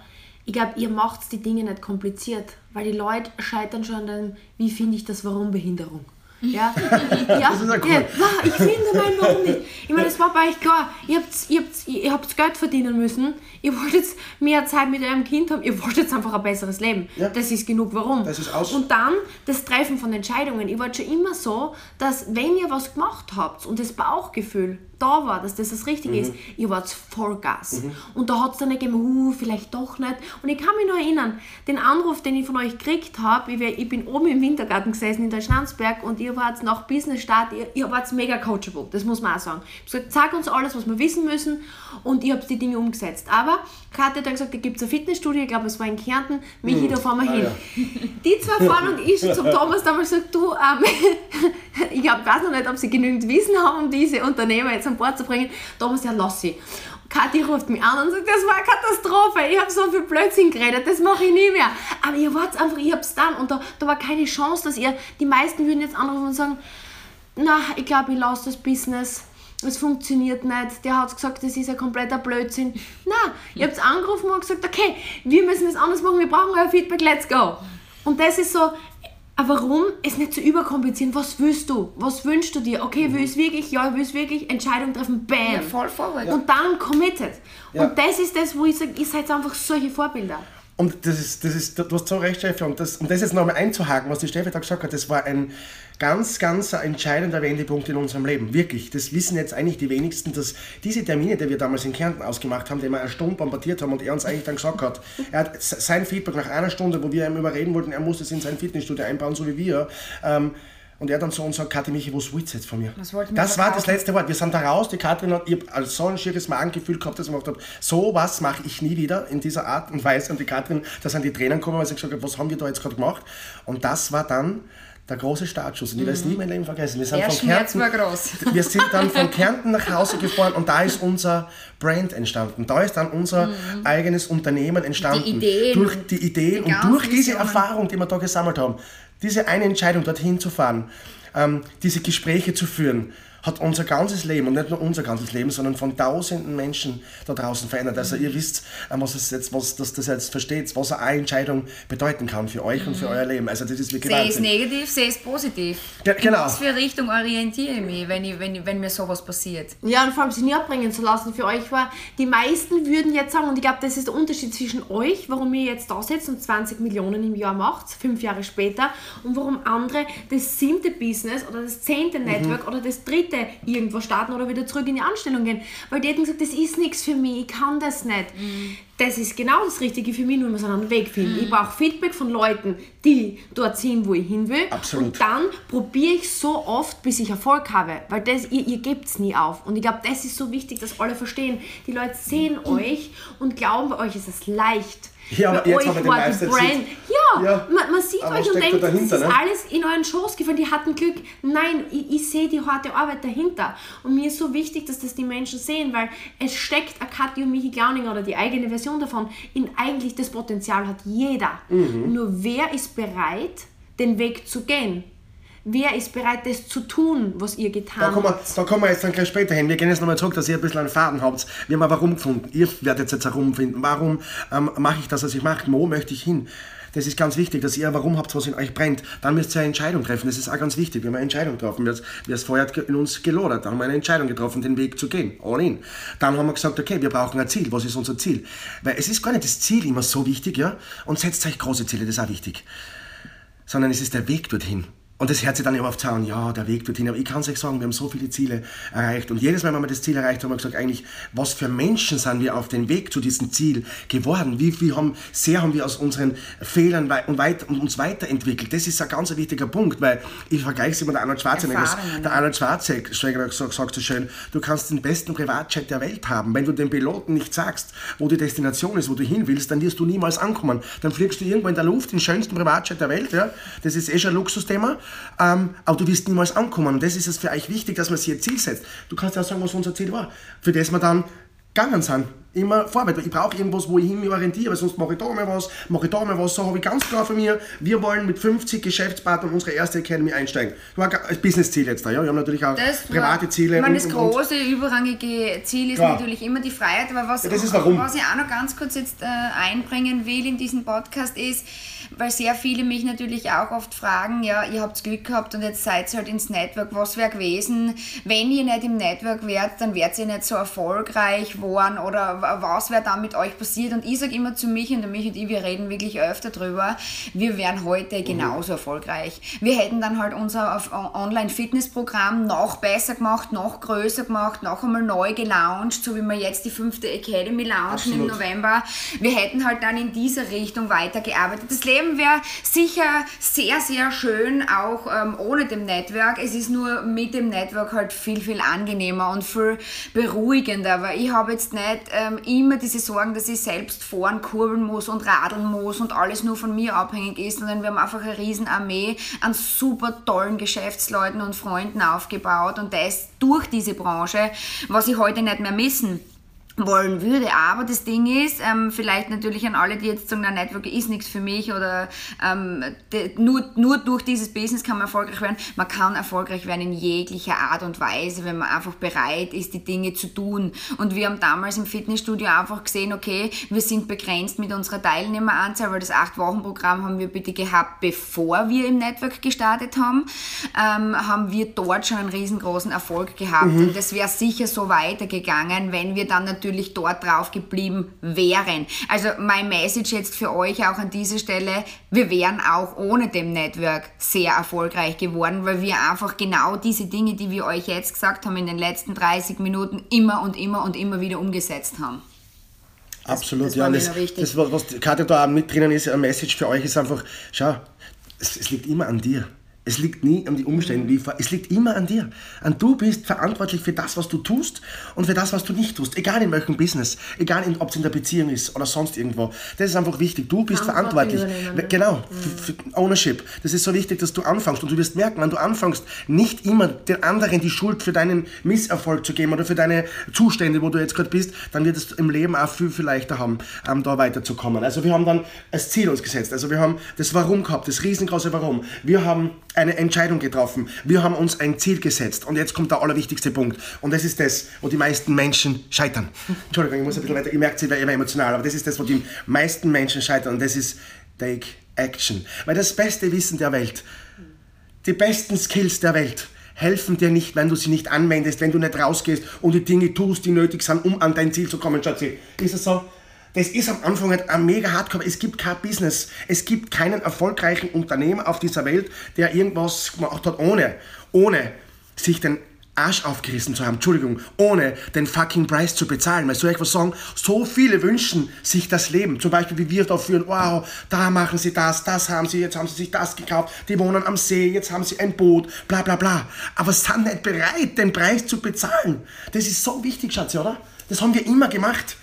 Ich glaube, ihr macht die Dinge nicht kompliziert, weil die Leute scheitern schon an dem, wie finde ich das Warum-Behinderung. Ja, ja, Das ist ja cool. ja, ich finde mein Warum nicht. Ich meine, das war bei euch klar. Ihr habt, ihr, habt, ihr habt Geld verdienen müssen. Ihr wollt jetzt mehr Zeit mit eurem Kind haben. Ihr wollt jetzt einfach ein besseres Leben. Ja. Das ist genug Warum. Das ist aus. Und dann das Treffen von Entscheidungen. Ich war schon immer so, dass wenn ihr was gemacht habt und das Bauchgefühl da war, dass das das Richtige ist, ihr wart Vollgas. Und da hat es dann nicht gegeben, uh, vielleicht doch nicht. Und ich kann mich noch erinnern, den Anruf, den ich von euch gekriegt habe, ich, ich bin oben im Wintergarten gesessen in der Schnanzberg und ihr wart nach Business-Start, ihr, ihr wart mega coachable, das muss man auch sagen. Ich habe gesagt, sag uns alles, was wir wissen müssen und ihr habt die Dinge umgesetzt. Aber Katja hat dann gesagt, da gibt es ein Fitnessstudio, ich glaube, es war in Kärnten, Michi, da fahren wir hin. Die zwei fahren und ich zum Thomas damals gesagt, du, ähm, ich hab, weiß noch nicht, ob sie genügend Wissen haben, um diese Unternehmer jetzt an Bord zu bringen. Thomas, ja, lass sie. Kathi ruft mich an und sagt, das war eine Katastrophe, ich habe so viel Blödsinn geredet, das mache ich nie mehr. Aber ihr wart einfach, ich hab's dann und da, da war keine Chance, dass ihr, die meisten würden jetzt anrufen und sagen, na, ich glaube, ich lasse das Business. Es funktioniert nicht. Der hat gesagt, das ist ein kompletter Blödsinn. Na, ihr habt angerufen und gesagt, okay, wir müssen das anders machen, wir brauchen euer Feedback, let's go. Und das ist so, aber warum es nicht zu überkomplizieren? Was willst du? Was wünschst du dir? Okay, will ich es wirklich? Ja, ich will es wirklich. Entscheidung treffen, bam. Ja, voll forward. Und dann committed. Ja. Und das ist das, wo ich sage, ihr seid einfach solche Vorbilder. Und das ist, das ist, du hast so recht, Steffi, und das, um das jetzt nochmal einzuhaken, was die Steffi da gesagt hat, das war ein ganz, ganz entscheidender Wendepunkt in unserem Leben. Wirklich. Das wissen jetzt eigentlich die wenigsten, dass diese Termine, die wir damals in Kärnten ausgemacht haben, die wir eine Stunde bombardiert haben und er uns eigentlich dann gesagt hat, er hat sein Feedback nach einer Stunde, wo wir ihm überreden wollten, er muss es in sein Fitnessstudio einbauen, so wie wir, ähm, und er dann so uns sagt, Kathi Michi, was willst du jetzt von mir? Wir das war das letzte Wort. Wir sind da raus, die Katrin hat, ich habe so ein schieres Magengefühl gehabt, dass ich mir gedacht habe, so was mache ich nie wieder in dieser Art und Weise. Und die Katrin, da sind die Tränen gekommen, weil sie gesagt hat, was haben wir da jetzt gerade gemacht? Und das war dann der große Startschuss. Und ich werde es nie in meinem Leben vergessen. Wir sind Der von Schmerz Kärnten, war groß. wir sind dann von Kärnten nach Hause gefahren und da ist unser Brand entstanden. Da ist dann unser eigenes Unternehmen entstanden. Mhm. Die Ideen durch die Ideen die und durch diese Visionen. Erfahrung, die wir da gesammelt haben, diese eine Entscheidung, dorthin zu fahren, ähm, diese Gespräche zu führen, hat unser ganzes Leben und nicht nur unser ganzes Leben, sondern von tausenden Menschen da draußen verändert. Also ihr wisst, ähm, was es jetzt, was das, das jetzt versteht, was eine Entscheidung bedeuten kann für euch und für euer Leben. Also das ist wirklich Sehe es negativ, sehe es positiv. Ge- genau. In was für Richtung orientiere ich mich, wenn, ich, wenn, ich, wenn mir sowas passiert? Ja, und vor allem sich nie abbringen zu lassen für euch war, die meisten würden jetzt sagen, und ich glaube, das ist der Unterschied zwischen euch, warum ihr jetzt da sitzt und 20 Millionen im Jahr macht, fünf Jahre später, und warum andere das siebte Business oder das zehnte Network oder das dritte irgendwo starten oder wieder zurück in die Anstellung gehen. Weil die hätten gesagt, das ist nichts für mich, ich kann das nicht. Das ist genau das Richtige für mich, nur muss einen Weg finden. Ich brauche Feedback von Leuten, die dort sind, wo ich hin will. Absolut. Und dann probiere ich so oft, bis ich Erfolg habe. Weil das, ihr, ihr gebt es nie auf. Und ich glaube, das ist so wichtig, dass alle verstehen. Die Leute sehen euch und glauben, bei euch ist es leicht. Ja, aber jetzt euch war die Brand. Ja, Ja. Man, man sieht euch und denkt, da dahinter, das ist ne? alles in euren Schoß gefallen. Die hatten Glück. Nein, ich, ich sehe die harte Arbeit dahinter. Und mir ist so wichtig, dass das die Menschen sehen, weil es steckt Kathi und Michi Glauninger oder die eigene Version davon in eigentlich das Potenzial hat jeder. Mhm. Nur wer ist bereit, den Weg zu gehen? Wer ist bereit, das zu tun, was ihr Da getan kommen, wir, habt? da kommen wir jetzt dann gleich später hin. Wir gehen jetzt nochmal zurück, dass ihr ein bisschen einen Faden habt. Wir haben aber warum gefunden. Ihr werdet jetzt herumfinden. Warum ähm, mache ich das, was ich mache? Wo möchte ich hin? Das ist ganz wichtig, dass ihr warum habt, was in euch brennt. Dann müsst ihr eine Entscheidung treffen. Das ist auch ganz wichtig. Wir haben eine Entscheidung getroffen. Wir haben es vorher in uns gelodert. Da haben wir eine Entscheidung getroffen, den Weg zu gehen. All in. Dann haben wir gesagt, okay, wir brauchen ein Ziel. Was ist unser Ziel? Weil es ist gar nicht das Ziel immer so wichtig, ja? Und setzt euch große Ziele, das ist auch wichtig sondern es ist der Weg dorthin. Und das hört sich dann immer auf sagen, ja, der Weg dorthin. Aber ich kann es euch sagen, wir haben so viele Ziele erreicht. Und jedes Mal, wenn wir das Ziel erreicht haben, haben wir gesagt, eigentlich, was für Menschen sind wir auf dem Weg zu diesem Ziel geworden? Wie, wie haben, sehr haben wir aus unseren Fehlern und, weit, und uns weiterentwickelt? Das ist ein ganz wichtiger Punkt, weil ich vergleiche es immer mit Arnold Schwarzenegger. Der Arnold Schwarzenegger sagt, sagt so schön, du kannst den besten Privatjet der Welt haben. Wenn du dem Piloten nicht sagst, wo die Destination ist, wo du hin willst, dann wirst du niemals ankommen. Dann fliegst du irgendwo in der Luft, den schönsten Privatjet der Welt. Ja? Das ist eh schon ein Luxusthema ähm, aber du wirst niemals ankommen. Und das ist es für euch wichtig, dass man sich ein Ziel setzt. Du kannst ja auch sagen, was unser Ziel war, für das wir dann gegangen sind. Immer vorwärts. Ich brauche irgendwas, wo ich hin mich orientiere, weil sonst mache ich da mal was, mache ich da mal was. So habe ich ganz klar von mir, wir wollen mit 50 Geschäftspartnern unsere erste Academy einsteigen. Das war ein Business-Ziel jetzt da, ja. Wir haben natürlich auch das private Ziele. Ich meine, das große, überrangige Ziel ist ja. natürlich immer die Freiheit, aber was, ja, was ich auch noch ganz kurz jetzt äh, einbringen will in diesen Podcast ist, weil sehr viele mich natürlich auch oft fragen, ja, ihr habt Glück gehabt und jetzt seid ihr halt ins Network, was wäre gewesen, wenn ihr nicht im Network wärt, dann wärt ihr nicht so erfolgreich geworden oder was wäre dann mit euch passiert und ich sage immer zu mich und mich und ich, wir reden wirklich öfter drüber, wir wären heute genauso mhm. erfolgreich. Wir hätten dann halt unser Online-Fitness-Programm noch besser gemacht, noch größer gemacht, noch einmal neu gelauncht, so wie wir jetzt die fünfte Academy launchen Absolut. im November. Wir hätten halt dann in dieser Richtung weitergearbeitet. Das Leben wäre sicher sehr, sehr schön, auch ähm, ohne dem Network. Es ist nur mit dem Network halt viel, viel angenehmer und viel beruhigender, weil ich habe jetzt nicht ähm, immer diese Sorgen, dass ich selbst fahren, kurbeln muss und radeln muss und alles nur von mir abhängig ist, sondern wir haben einfach eine riesen Armee an super tollen Geschäftsleuten und Freunden aufgebaut und das durch diese Branche, was ich heute nicht mehr missen wollen würde. Aber das Ding ist, ähm, vielleicht natürlich an alle, die jetzt sagen, na, Network ist nichts für mich oder ähm, de, nur, nur durch dieses Business kann man erfolgreich werden. Man kann erfolgreich werden in jeglicher Art und Weise, wenn man einfach bereit ist, die Dinge zu tun. Und wir haben damals im Fitnessstudio einfach gesehen, okay, wir sind begrenzt mit unserer Teilnehmeranzahl, weil das 8-Wochen-Programm haben wir bitte gehabt, bevor wir im Network gestartet haben, ähm, haben wir dort schon einen riesengroßen Erfolg gehabt. Mhm. Und das wäre sicher so weitergegangen, wenn wir dann natürlich natürlich dort drauf geblieben wären. Also mein Message jetzt für euch auch an dieser Stelle, wir wären auch ohne dem Network sehr erfolgreich geworden, weil wir einfach genau diese Dinge, die wir euch jetzt gesagt haben in den letzten 30 Minuten immer und immer und immer wieder umgesetzt haben. Absolut, das, das ja. Das, das, was Katja da mit drinnen ist, ein Message für euch ist einfach, schau, es, es liegt immer an dir. Es liegt nie an die Umstände, mhm. es liegt immer an dir. Und du bist verantwortlich für das, was du tust und für das, was du nicht tust. Egal in welchem Business, egal ob es in der Beziehung ist oder sonst irgendwo. Das ist einfach wichtig. Du bist verantwortlich. Genau, mhm. für Ownership. Das ist so wichtig, dass du anfängst. Und du wirst merken, wenn du anfängst, nicht immer den anderen die Schuld für deinen Misserfolg zu geben oder für deine Zustände, wo du jetzt gerade bist, dann wird es im Leben auch viel, viel leichter haben, um da weiterzukommen. Also wir haben dann als Ziel uns gesetzt. Also wir haben das Warum gehabt, das riesengroße Warum. Wir haben eine Entscheidung getroffen. Wir haben uns ein Ziel gesetzt. Und jetzt kommt der allerwichtigste Punkt. Und das ist das, wo die meisten Menschen scheitern. Entschuldigung, ich muss ein bisschen weiter. Ihr merkt, ich werde immer emotional. Aber das ist das, wo die meisten Menschen scheitern. Und das ist Take Action. Weil das beste Wissen der Welt, die besten Skills der Welt, helfen dir nicht, wenn du sie nicht anwendest, wenn du nicht rausgehst und die Dinge tust, die nötig sind, um an dein Ziel zu kommen. Schatzi, ist es so? Das ist am Anfang halt ein mega Hardcore. Es gibt kein Business. Es gibt keinen erfolgreichen Unternehmer auf dieser Welt, der irgendwas gemacht hat, ohne, ohne sich den Arsch aufgerissen zu haben, Entschuldigung, ohne den fucking Preis zu bezahlen. Weil soll ich was sagen? So viele wünschen sich das Leben. Zum Beispiel, wie wir da führen, wow, da machen sie das, das haben sie, jetzt haben sie sich das gekauft, die wohnen am See, jetzt haben sie ein Boot, bla bla bla. Aber sind nicht bereit, den Preis zu bezahlen. Das ist so wichtig, Schatz, oder? Das haben wir immer gemacht.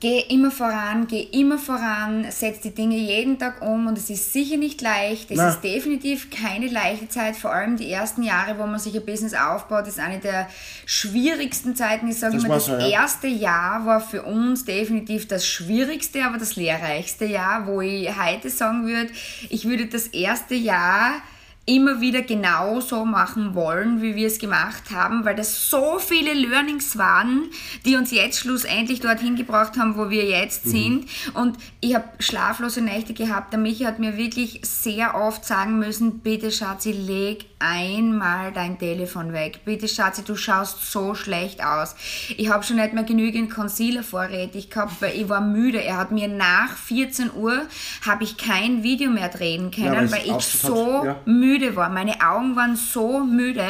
Geh immer voran, geh immer voran, setz die Dinge jeden Tag um und es ist sicher nicht leicht. Es Na. ist definitiv keine leichte Zeit, vor allem die ersten Jahre, wo man sich ein Business aufbaut, ist eine der schwierigsten Zeiten. Ich sage immer, das so, ja. erste Jahr war für uns definitiv das schwierigste, aber das lehrreichste Jahr, wo ich heute sagen würde, ich würde das erste Jahr immer wieder genauso machen wollen, wie wir es gemacht haben, weil das so viele Learnings waren, die uns jetzt schlussendlich dorthin gebracht haben, wo wir jetzt mhm. sind. Und ich habe schlaflose Nächte gehabt. Der Michi hat mir wirklich sehr oft sagen müssen, bitte Schatzi, leg einmal dein Telefon weg. Bitte Schatzi, du schaust so schlecht aus. Ich habe schon nicht mehr genügend Concealer vorrätig gehabt, weil ich war müde. Er hat mir nach 14 Uhr, habe ich kein Video mehr drehen können, ja, weil ich so ja. müde war. Meine Augen waren so müde,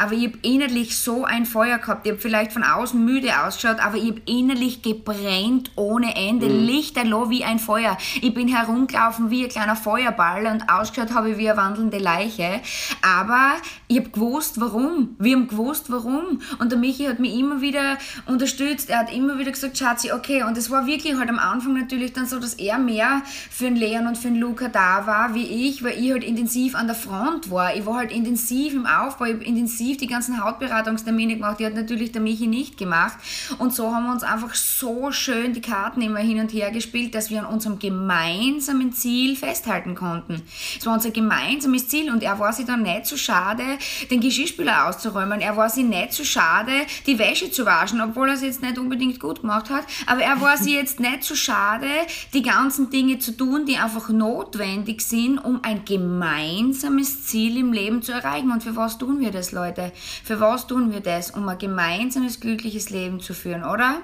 aber ich habe innerlich so ein Feuer gehabt. Ich habe vielleicht von außen müde ausgeschaut, aber ich habe innerlich gebrennt ohne Ende. Mhm. Lichterloh wie ein Feuer. Ich bin herumgelaufen wie ein kleiner Feuerball und ausgeschaut habe ich wie eine wandelnde Leiche. Aber aber ich habe gewusst, warum. Wir haben gewusst, warum. Und der Michi hat mich immer wieder unterstützt. Er hat immer wieder gesagt, Schatzi, okay. Und es war wirklich halt am Anfang natürlich dann so, dass er mehr für den Leon und für den Luca da war, wie ich, weil ich halt intensiv an der Front war. Ich war halt intensiv im Aufbau, ich habe intensiv die ganzen Hautberatungstermine gemacht. Die hat natürlich der Michi nicht gemacht. Und so haben wir uns einfach so schön die Karten immer hin und her gespielt, dass wir an unserem gemeinsamen Ziel festhalten konnten. Es war unser gemeinsames Ziel und er war sich dann nicht so schade, den Geschirrspüler auszuräumen. Er war sich nicht zu schade, die Wäsche zu waschen, obwohl er es jetzt nicht unbedingt gut gemacht hat. Aber er war sich jetzt nicht zu schade, die ganzen Dinge zu tun, die einfach notwendig sind, um ein gemeinsames Ziel im Leben zu erreichen. Und für was tun wir das, Leute? Für was tun wir das? Um ein gemeinsames, glückliches Leben zu führen, oder?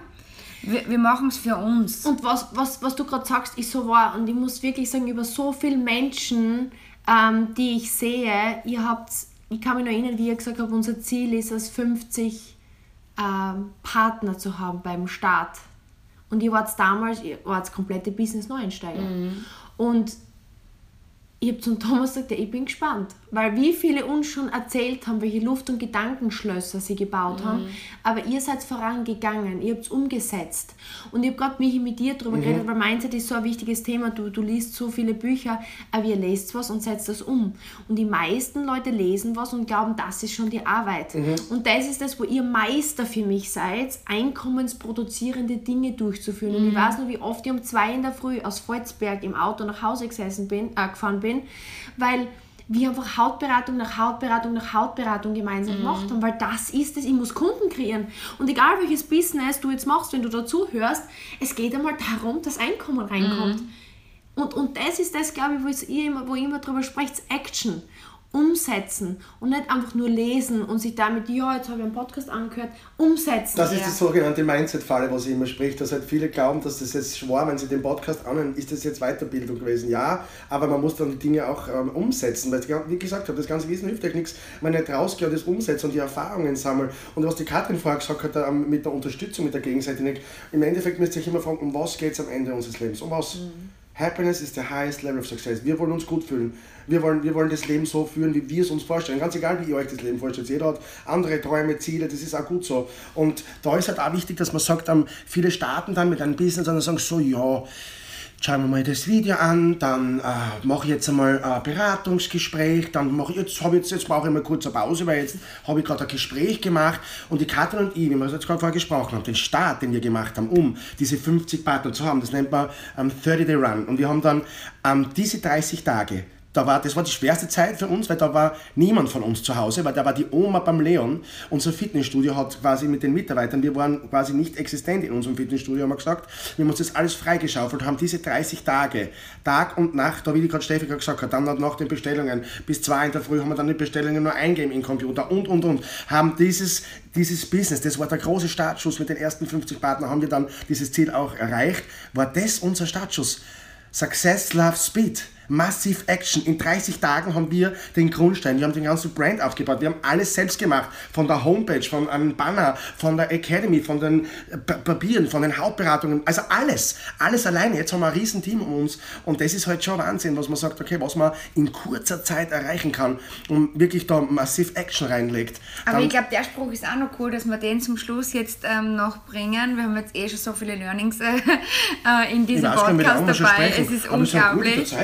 Wir, wir machen es für uns. Und was, was, was du gerade sagst, ist so wahr. Und ich muss wirklich sagen, über so viele Menschen ähm, die ich sehe. Ihr habt, ich kann mich noch erinnern, wie ihr gesagt habt, unser Ziel ist es, 50 ähm, Partner zu haben beim Start. Und ihr wart damals, ihr wart komplette Business-Neuensteiger. Mhm. Und ich habe zum Thomas gesagt, ja, ich bin gespannt, weil wie viele uns schon erzählt haben, welche Luft- und Gedankenschlösser sie gebaut mhm. haben, aber ihr seid vorangegangen, ihr habt es umgesetzt. Und ich habe gerade mich mit dir darüber mhm. geredet, weil Mindset ist so ein wichtiges Thema, du, du liest so viele Bücher, aber ihr lest was und setzt das um. Und die meisten Leute lesen was und glauben, das ist schon die Arbeit. Mhm. Und das ist das, wo ihr Meister für mich seid, einkommensproduzierende Dinge durchzuführen. Und ich mhm. weiß noch, wie oft ich um zwei in der Früh aus Volzberg im Auto nach Hause gesessen bin, äh, gefahren bin, weil wir einfach Hautberatung nach Hautberatung nach Hautberatung gemeinsam mhm. gemacht haben, weil das ist es, ich muss Kunden kreieren. Und egal welches Business du jetzt machst, wenn du dazu hörst, es geht einmal darum, dass Einkommen reinkommt. Mhm. Und, und das ist das, glaube ich, wo, ihr immer, wo immer drüber sprecht, Action umsetzen und nicht einfach nur lesen und sich damit, ja, jetzt habe ich einen Podcast angehört, umsetzen. Das ist ja. die sogenannte Mindset-Falle, was ich immer spricht, dass halt viele glauben, dass das jetzt schwer, wenn sie den Podcast anhören, ist das jetzt Weiterbildung gewesen. Ja, aber man muss dann die Dinge auch ähm, umsetzen, weil, wie gesagt habe, das ganze Wissen hilft euch nichts, wenn ich nicht rausgehe und das umsetze und die Erfahrungen sammle. Und was die Katrin vorher gesagt hat, ähm, mit der Unterstützung, mit der Gegenseitigen, im Endeffekt müsst ihr euch immer fragen, um was geht es am Ende unseres Lebens? Um was? Mhm. Happiness is the highest level of success. Wir wollen uns gut fühlen. Wir wollen, wir wollen das Leben so führen, wie wir es uns vorstellen. Ganz egal, wie ihr euch das Leben vorstellt. Jeder hat andere Träume, Ziele, das ist auch gut so. Und da ist halt auch wichtig, dass man sagt, ähm, viele starten dann mit einem Business und dann sagen so, ja, schauen wir mal das Video an, dann äh, mache ich jetzt einmal ein Beratungsgespräch, dann mache ich jetzt, jetzt, jetzt brauche ich mal kurz eine Pause, weil jetzt habe ich gerade ein Gespräch gemacht und die Katrin und ich, wie wir jetzt gerade vorher gesprochen haben, den Start, den wir gemacht haben, um diese 50 Partner zu haben, das nennt man ähm, 30 Day Run. Und wir haben dann ähm, diese 30 Tage da war, das war die schwerste Zeit für uns, weil da war niemand von uns zu Hause, weil da war die Oma beim Leon. Unser Fitnessstudio hat quasi mit den Mitarbeitern, wir waren quasi nicht existent in unserem Fitnessstudio, haben wir gesagt. Wir haben uns das alles freigeschaufelt, haben diese 30 Tage, Tag und Nacht, da wie die gerade Steffi gesagt hat, dann nach den Bestellungen, bis zwei in der Früh haben wir dann die Bestellungen nur eingeben im Computer und, und, und, haben dieses, dieses Business, das war der große Startschuss mit den ersten 50 Partnern, haben wir dann dieses Ziel auch erreicht, war das unser Startschuss. Success, Love, Speed. Massive Action. In 30 Tagen haben wir den Grundstein, wir haben den ganzen Brand aufgebaut, wir haben alles selbst gemacht. Von der Homepage, von einem Banner, von der Academy, von den Papieren, von den Hauptberatungen, also alles. Alles alleine. Jetzt haben wir ein riesen Team um uns und das ist halt schon Wahnsinn, was man sagt, okay, was man in kurzer Zeit erreichen kann und wirklich da Massive Action reinlegt. Aber Dann, ich glaube, der Spruch ist auch noch cool, dass wir den zum Schluss jetzt ähm, noch bringen. Wir haben jetzt eh schon so viele Learnings äh, in diesem Podcast dabei. Es ist unglaublich.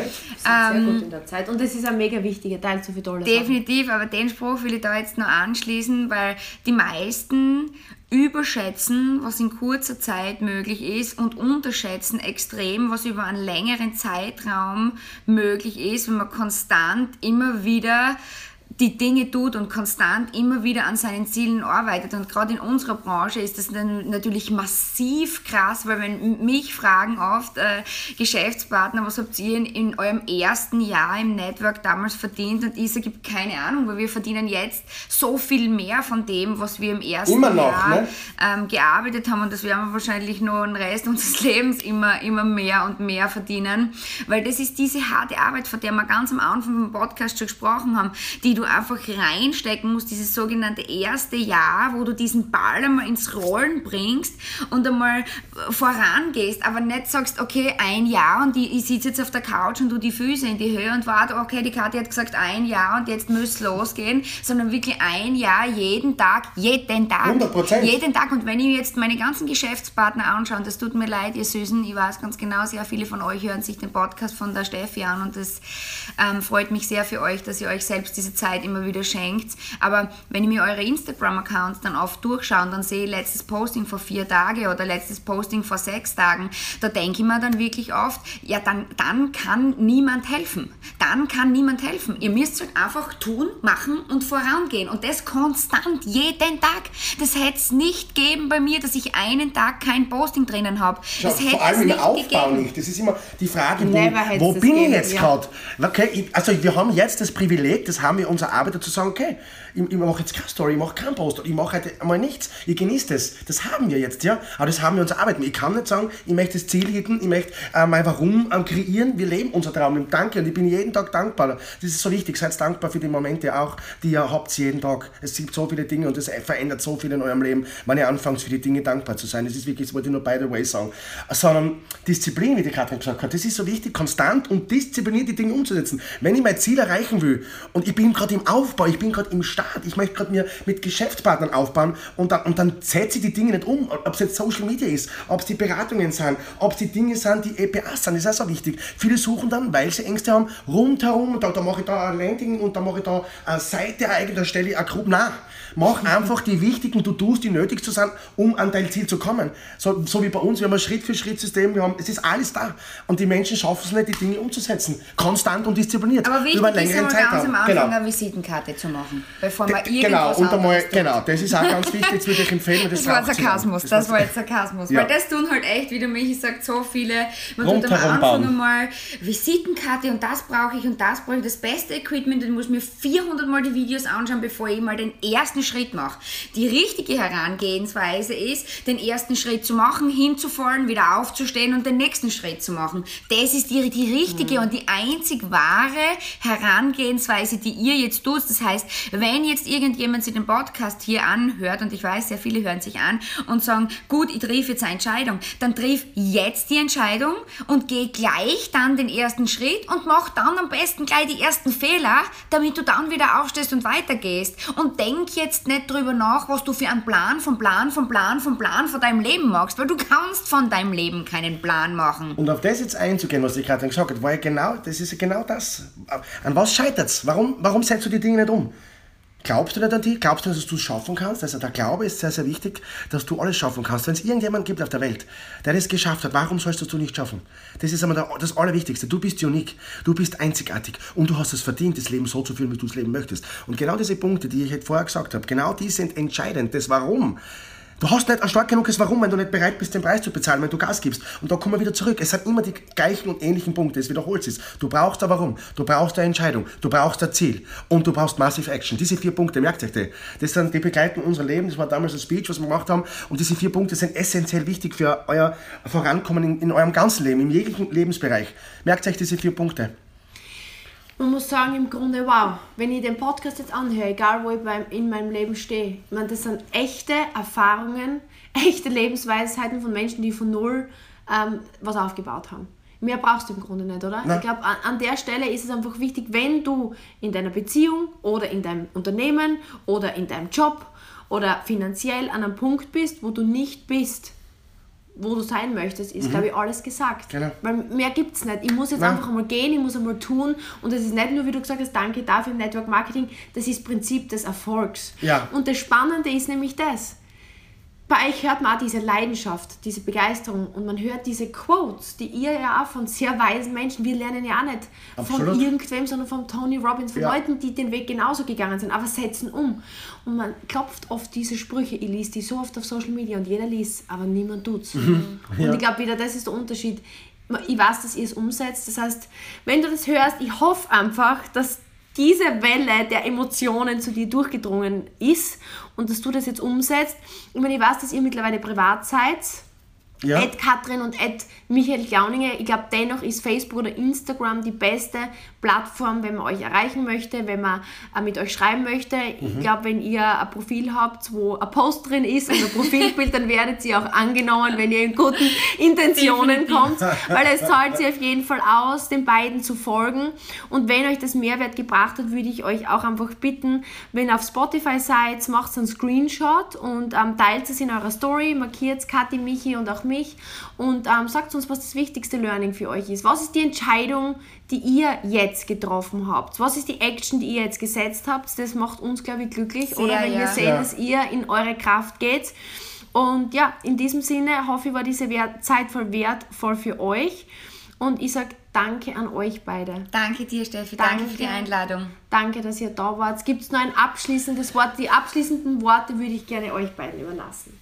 Sehr ähm, gut in der Zeit. Und das ist ein mega wichtiger Teil zu für tolle Definitiv, Sachen. aber den Spruch will ich da jetzt noch anschließen, weil die meisten überschätzen, was in kurzer Zeit möglich ist und unterschätzen extrem, was über einen längeren Zeitraum möglich ist, wenn man konstant immer wieder die Dinge tut und konstant immer wieder an seinen Zielen arbeitet. Und gerade in unserer Branche ist das natürlich massiv krass, weil wenn mich fragen oft äh, Geschäftspartner, was habt ihr in, in, eurem ersten Jahr im Network damals verdient? Und ich sage, keine Ahnung, weil wir verdienen jetzt so viel mehr von dem, was wir im ersten noch, Jahr ne? ähm, gearbeitet haben. Und das werden wir wahrscheinlich nur den Rest unseres Lebens immer, immer mehr und mehr verdienen. Weil das ist diese harte Arbeit, von der wir ganz am Anfang vom Podcast schon gesprochen haben, die du einfach reinstecken musst, dieses sogenannte erste Jahr, wo du diesen Ball einmal ins Rollen bringst und einmal vorangehst, aber nicht sagst, okay, ein Jahr und ich, ich sitze jetzt auf der Couch und du die Füße in die Höhe und warte, okay, die Kathi hat gesagt ein Jahr und jetzt muss es losgehen, sondern wirklich ein Jahr, jeden Tag, jeden Tag. 100%. Jeden Tag. Und wenn ich jetzt meine ganzen Geschäftspartner anschaue, und das tut mir leid, ihr Süßen, ich weiß ganz genau, sehr viele von euch hören sich den Podcast von der Steffi an und das ähm, freut mich sehr für euch, dass ihr euch selbst diese Zeit Zeit immer wieder schenkt. Aber wenn ich mir eure Instagram-Accounts dann oft durchschaue und dann sehe ich letztes Posting vor vier Tagen oder letztes Posting vor sechs Tagen, da denke ich mir dann wirklich oft, ja, dann, dann kann niemand helfen. Dann kann niemand helfen. Ihr müsst halt einfach tun, machen und vorangehen. Und das konstant, jeden Tag. Das hätte es nicht geben bei mir, dass ich einen Tag kein Posting drinnen habe. Das hätte vor allem im Aufbau gegeben. nicht. Das ist immer die Frage, wo, wo bin ich jetzt ja. gerade? Okay, also wir haben jetzt das Privileg, das haben wir unser Arbeiter zu sagen, okay, ich, ich mache jetzt keine Story, ich mache keinen Post, ich mache heute einmal nichts, ich genieße das. Das haben wir jetzt, ja. Aber das haben wir unser Arbeiten. Ich kann nicht sagen, ich möchte das Ziel hitten, ich möchte äh, mein Warum ähm, kreieren. Wir leben unser Traum. Danke und ich bin jeden Tag dankbar. Das ist so wichtig. Seid dankbar für die Momente auch, die ihr habt jeden Tag. Es gibt so viele Dinge und es verändert so viel in eurem Leben, wenn ihr anfangt für die Dinge dankbar zu sein. Das ist wirklich, das wollte ich nur by the way sagen. Sondern Disziplin, wie die Katrin gesagt hat, das ist so wichtig, konstant und diszipliniert die Dinge umzusetzen. Wenn ich mein Ziel erreichen will und ich bin gerade im Aufbau, ich bin gerade im Start, ich möchte gerade mir mit Geschäftspartnern aufbauen und dann, und dann setze ich die Dinge nicht um, ob es jetzt Social Media ist, ob es die Beratungen sind, ob es die Dinge sind, die EPAs sind, das ist auch so wichtig. Viele suchen dann, weil sie Ängste haben, rundherum, da, da mache ich da ein Landing und da mache ich da eine Seite eigentlich, da stelle ich eine Gruppe nach. Mach einfach die wichtigen To-Dos, die nötig zu sein, um an dein Ziel zu kommen. So, so wie bei uns, wir haben ein Schritt-für-Schritt-System, wir haben, es ist alles da. Und die Menschen schaffen es nicht, die Dinge umzusetzen. Konstant und diszipliniert. Aber wichtig über längeren ist ganz am Anfang genau. eine Visitenkarte zu machen, bevor man De, Genau, und einmal, genau, das ist auch ganz wichtig, jetzt würde ich empfehlen. Das, das war Sarkasmus, das, das war jetzt Sarkasmus. Ja. Weil das tun halt echt, wie der Michi sagt, so viele. Man tut am Anfang bauen. einmal Visitenkarte und das brauche ich und das brauche ich, das beste Equipment, dann muss ich mir 400 Mal die Videos anschauen, bevor ich mal den ersten Schritt mache. Die richtige Herangehensweise ist, den ersten Schritt zu machen, hinzufallen, wieder aufzustehen und den nächsten Schritt zu machen. Das ist die, die richtige mhm. und die einzig wahre Herangehensweise, die ihr jetzt tut. Das heißt, wenn jetzt irgendjemand sich den Podcast hier anhört, und ich weiß, sehr viele hören sich an und sagen, gut, ich triff jetzt eine Entscheidung, dann triff jetzt die Entscheidung und geh gleich dann den ersten Schritt und mach dann am besten gleich die ersten Fehler, damit du dann wieder aufstehst und weitergehst. Und denk jetzt nicht drüber nach, was du für einen Plan vom Plan vom Plan vom Plan von deinem Leben machst, weil du kannst von deinem Leben keinen Plan machen. Und auf das jetzt einzugehen, was ich gerade gesagt habe, war ja genau, das ist ja genau das. An was scheitert es? Warum, warum setzt du die Dinge nicht um? Glaubst du nicht an die? Glaubst du, dass du es schaffen kannst? Also der Glaube ist sehr, sehr wichtig, dass du alles schaffen kannst. Wenn es irgendjemand gibt auf der Welt, der das geschafft hat, warum sollst du es nicht schaffen? Das ist einmal das Allerwichtigste. Du bist unik, du bist einzigartig und du hast es verdient, das Leben so zu führen, wie du es leben möchtest. Und genau diese Punkte, die ich vorher gesagt habe, genau die sind entscheidend. Das Warum Du hast nicht ein stark genuges Warum, wenn du nicht bereit bist, den Preis zu bezahlen, wenn du Gas gibst. Und da kommen wir wieder zurück. Es sind immer die gleichen und ähnlichen Punkte. Es wiederholt sich. Du brauchst ein Warum, du brauchst eine Entscheidung, du brauchst ein Ziel und du brauchst Massive Action. Diese vier Punkte, merkt euch die. Das sind die begleiten unser Leben. Das war damals ein Speech, was wir gemacht haben. Und diese vier Punkte sind essentiell wichtig für euer Vorankommen in, in eurem ganzen Leben, im jeglichen Lebensbereich. Merkt euch diese vier Punkte man muss sagen, im Grunde, wow, wenn ich den Podcast jetzt anhöre, egal wo ich beim, in meinem Leben stehe, ich meine, das sind echte Erfahrungen, echte Lebensweisheiten von Menschen, die von null ähm, was aufgebaut haben. Mehr brauchst du im Grunde nicht, oder? Nein. Ich glaube, an, an, der Stelle ist es einfach wichtig, wenn du in deiner Beziehung oder in deinem Unternehmen oder in deinem Job oder finanziell an einem Punkt bist, wo du nicht bist, wo du sein möchtest, ist, glaube ich, alles gesagt. Genau. Weil mehr gibt es nicht. Ich muss jetzt Nein. einfach einmal gehen, ich muss einmal tun. Und das ist nicht nur, wie du gesagt hast, danke dafür im Network Marketing, das ist Prinzip des Erfolgs. Ja. Und das Spannende ist nämlich das. Bei euch hört man auch diese Leidenschaft, diese Begeisterung und man hört diese Quotes, die ihr ja auch von sehr weisen Menschen, wir lernen ja auch nicht Absolut. von irgendwem, sondern von Tony Robbins, von Ja. Leuten, die den Weg genauso gegangen sind, aber setzen um. Und man klopft oft diese Sprüche, ich lese die so oft auf Social Media und jeder liest, aber niemand tut's. Und Ja. ich glaube wieder, das ist der Unterschied. Ich weiß, dass ihr es umsetzt. Das heißt, wenn du das hörst, ich hoffe einfach, dass diese Welle der Emotionen zu dir durchgedrungen ist und dass du das jetzt umsetzt. Ich meine, ich weiß, dass ihr mittlerweile privat seid. Ja. Ed Katrin und Ed Michael Klauninger. Ich glaube, dennoch ist Facebook oder Instagram die beste Plattform, wenn man euch erreichen möchte, wenn man äh, mit euch schreiben möchte. Ich glaube, wenn ihr ein Profil habt, wo ein Post drin ist und ein Profilbild, dann werdet ihr auch angenommen, wenn ihr in guten Intentionen kommt, weil es zahlt sich auf jeden Fall aus, den beiden zu folgen. Und wenn euch das Mehrwert gebracht hat, würde ich euch auch einfach bitten, wenn ihr auf Spotify seid, macht einen Screenshot und ähm, teilt es in eurer Story, markiert Kathi, Michi und auch mich und ähm, sagt uns, was das wichtigste Learning für euch ist. Was ist die Entscheidung, die ihr jetzt getroffen habt? Was ist die Action, die ihr jetzt gesetzt habt? Das macht uns, glaube ich, glücklich. Sehr, Oder wenn wir ja. sehen, Ja. dass ihr in eure Kraft geht. Und ja, in diesem Sinne hoffe ich, war diese Wert Zeit voll wertvoll für euch. Und ich sage danke an euch beide. Danke dir, Steffi. Danke, für die Danke. Einladung. Danke, dass ihr da wart. Gibt es noch ein abschließendes Wort? Die abschließenden Worte würde ich gerne euch beiden überlassen.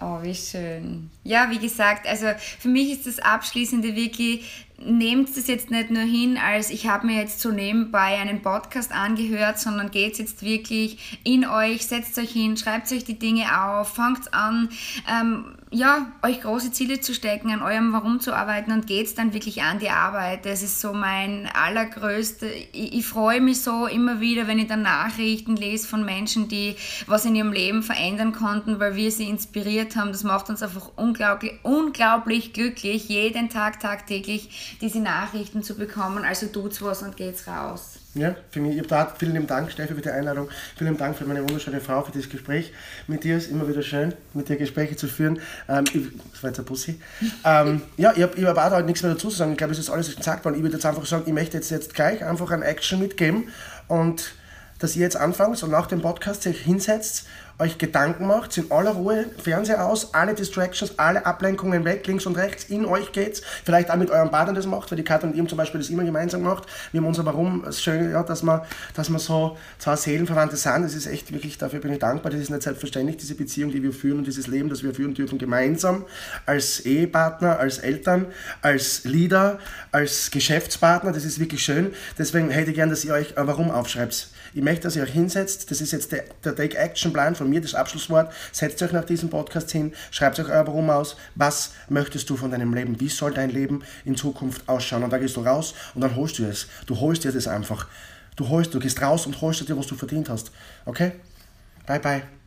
Oh, wie schön. Ja, wie gesagt, also für mich ist das Abschließende wirklich, nehmt es jetzt nicht nur hin, als ich habe mir jetzt so nebenbei einen Podcast angehört, sondern geht jetzt wirklich in euch, setzt euch hin, schreibt euch die Dinge auf, fangt an, ähm, ja, euch große Ziele zu stecken, an eurem Warum zu arbeiten und geht dann wirklich an die Arbeit. Das ist so mein allergrößte, ich, ich freue mich so immer wieder, wenn ich dann Nachrichten lese von Menschen, die was in ihrem Leben verändern konnten, weil wir sie inspiriert haben. Das macht uns einfach unglaublich, unglaublich glücklich, jeden Tag, tagtäglich diese Nachrichten zu bekommen. Also tut's was und geht's raus. Ja, für mich, ich hab da, vielen lieben Dank, Steffi, für die Einladung. Vielen lieben Dank für meine wunderschöne Frau, für das Gespräch. Mit dir ist immer wieder schön, mit dir Gespräche zu führen. Ähm, ich, das war jetzt ein Pussy. Ähm, ja, ich habe hab auch da nichts mehr dazu zu sagen. Ich glaube, es ist alles gesagt worden. Ich würde jetzt einfach sagen, ich möchte jetzt, jetzt gleich einfach ein Action mitgeben und dass ihr jetzt anfangt und nach dem Podcast sich hinsetzt, euch Gedanken macht, in aller Ruhe, Fernseher aus, alle Distractions, alle Ablenkungen weg, links und rechts, in euch geht's. Vielleicht auch mit eurem Partner das macht, weil die Katja und haben zum Beispiel das immer gemeinsam gemacht. Wir haben unser Warum, das Schöne, ja, dass wir, dass wir so zwei Seelenverwandte sind, das ist echt wirklich, dafür bin ich dankbar, das ist nicht selbstverständlich, diese Beziehung, die wir führen und dieses Leben, das wir führen dürfen, gemeinsam, als Ehepartner, als Eltern, als Leader, als Geschäftspartner, das ist wirklich schön. Deswegen hätte ich gern, dass ihr euch Warum aufschreibt. Ich möchte, dass ihr euch hinsetzt, das ist jetzt der, der Take-Action-Plan von mir, das Abschlusswort. Setzt euch nach diesem Podcast hin, schreibt euch euer Warum aus. Was möchtest du von deinem Leben? Wie soll dein Leben in Zukunft ausschauen? Und da gehst du raus und dann holst du es. Du holst dir das einfach. Du holst, du gehst raus und holst dir, was du verdient hast. Okay? Bye, bye.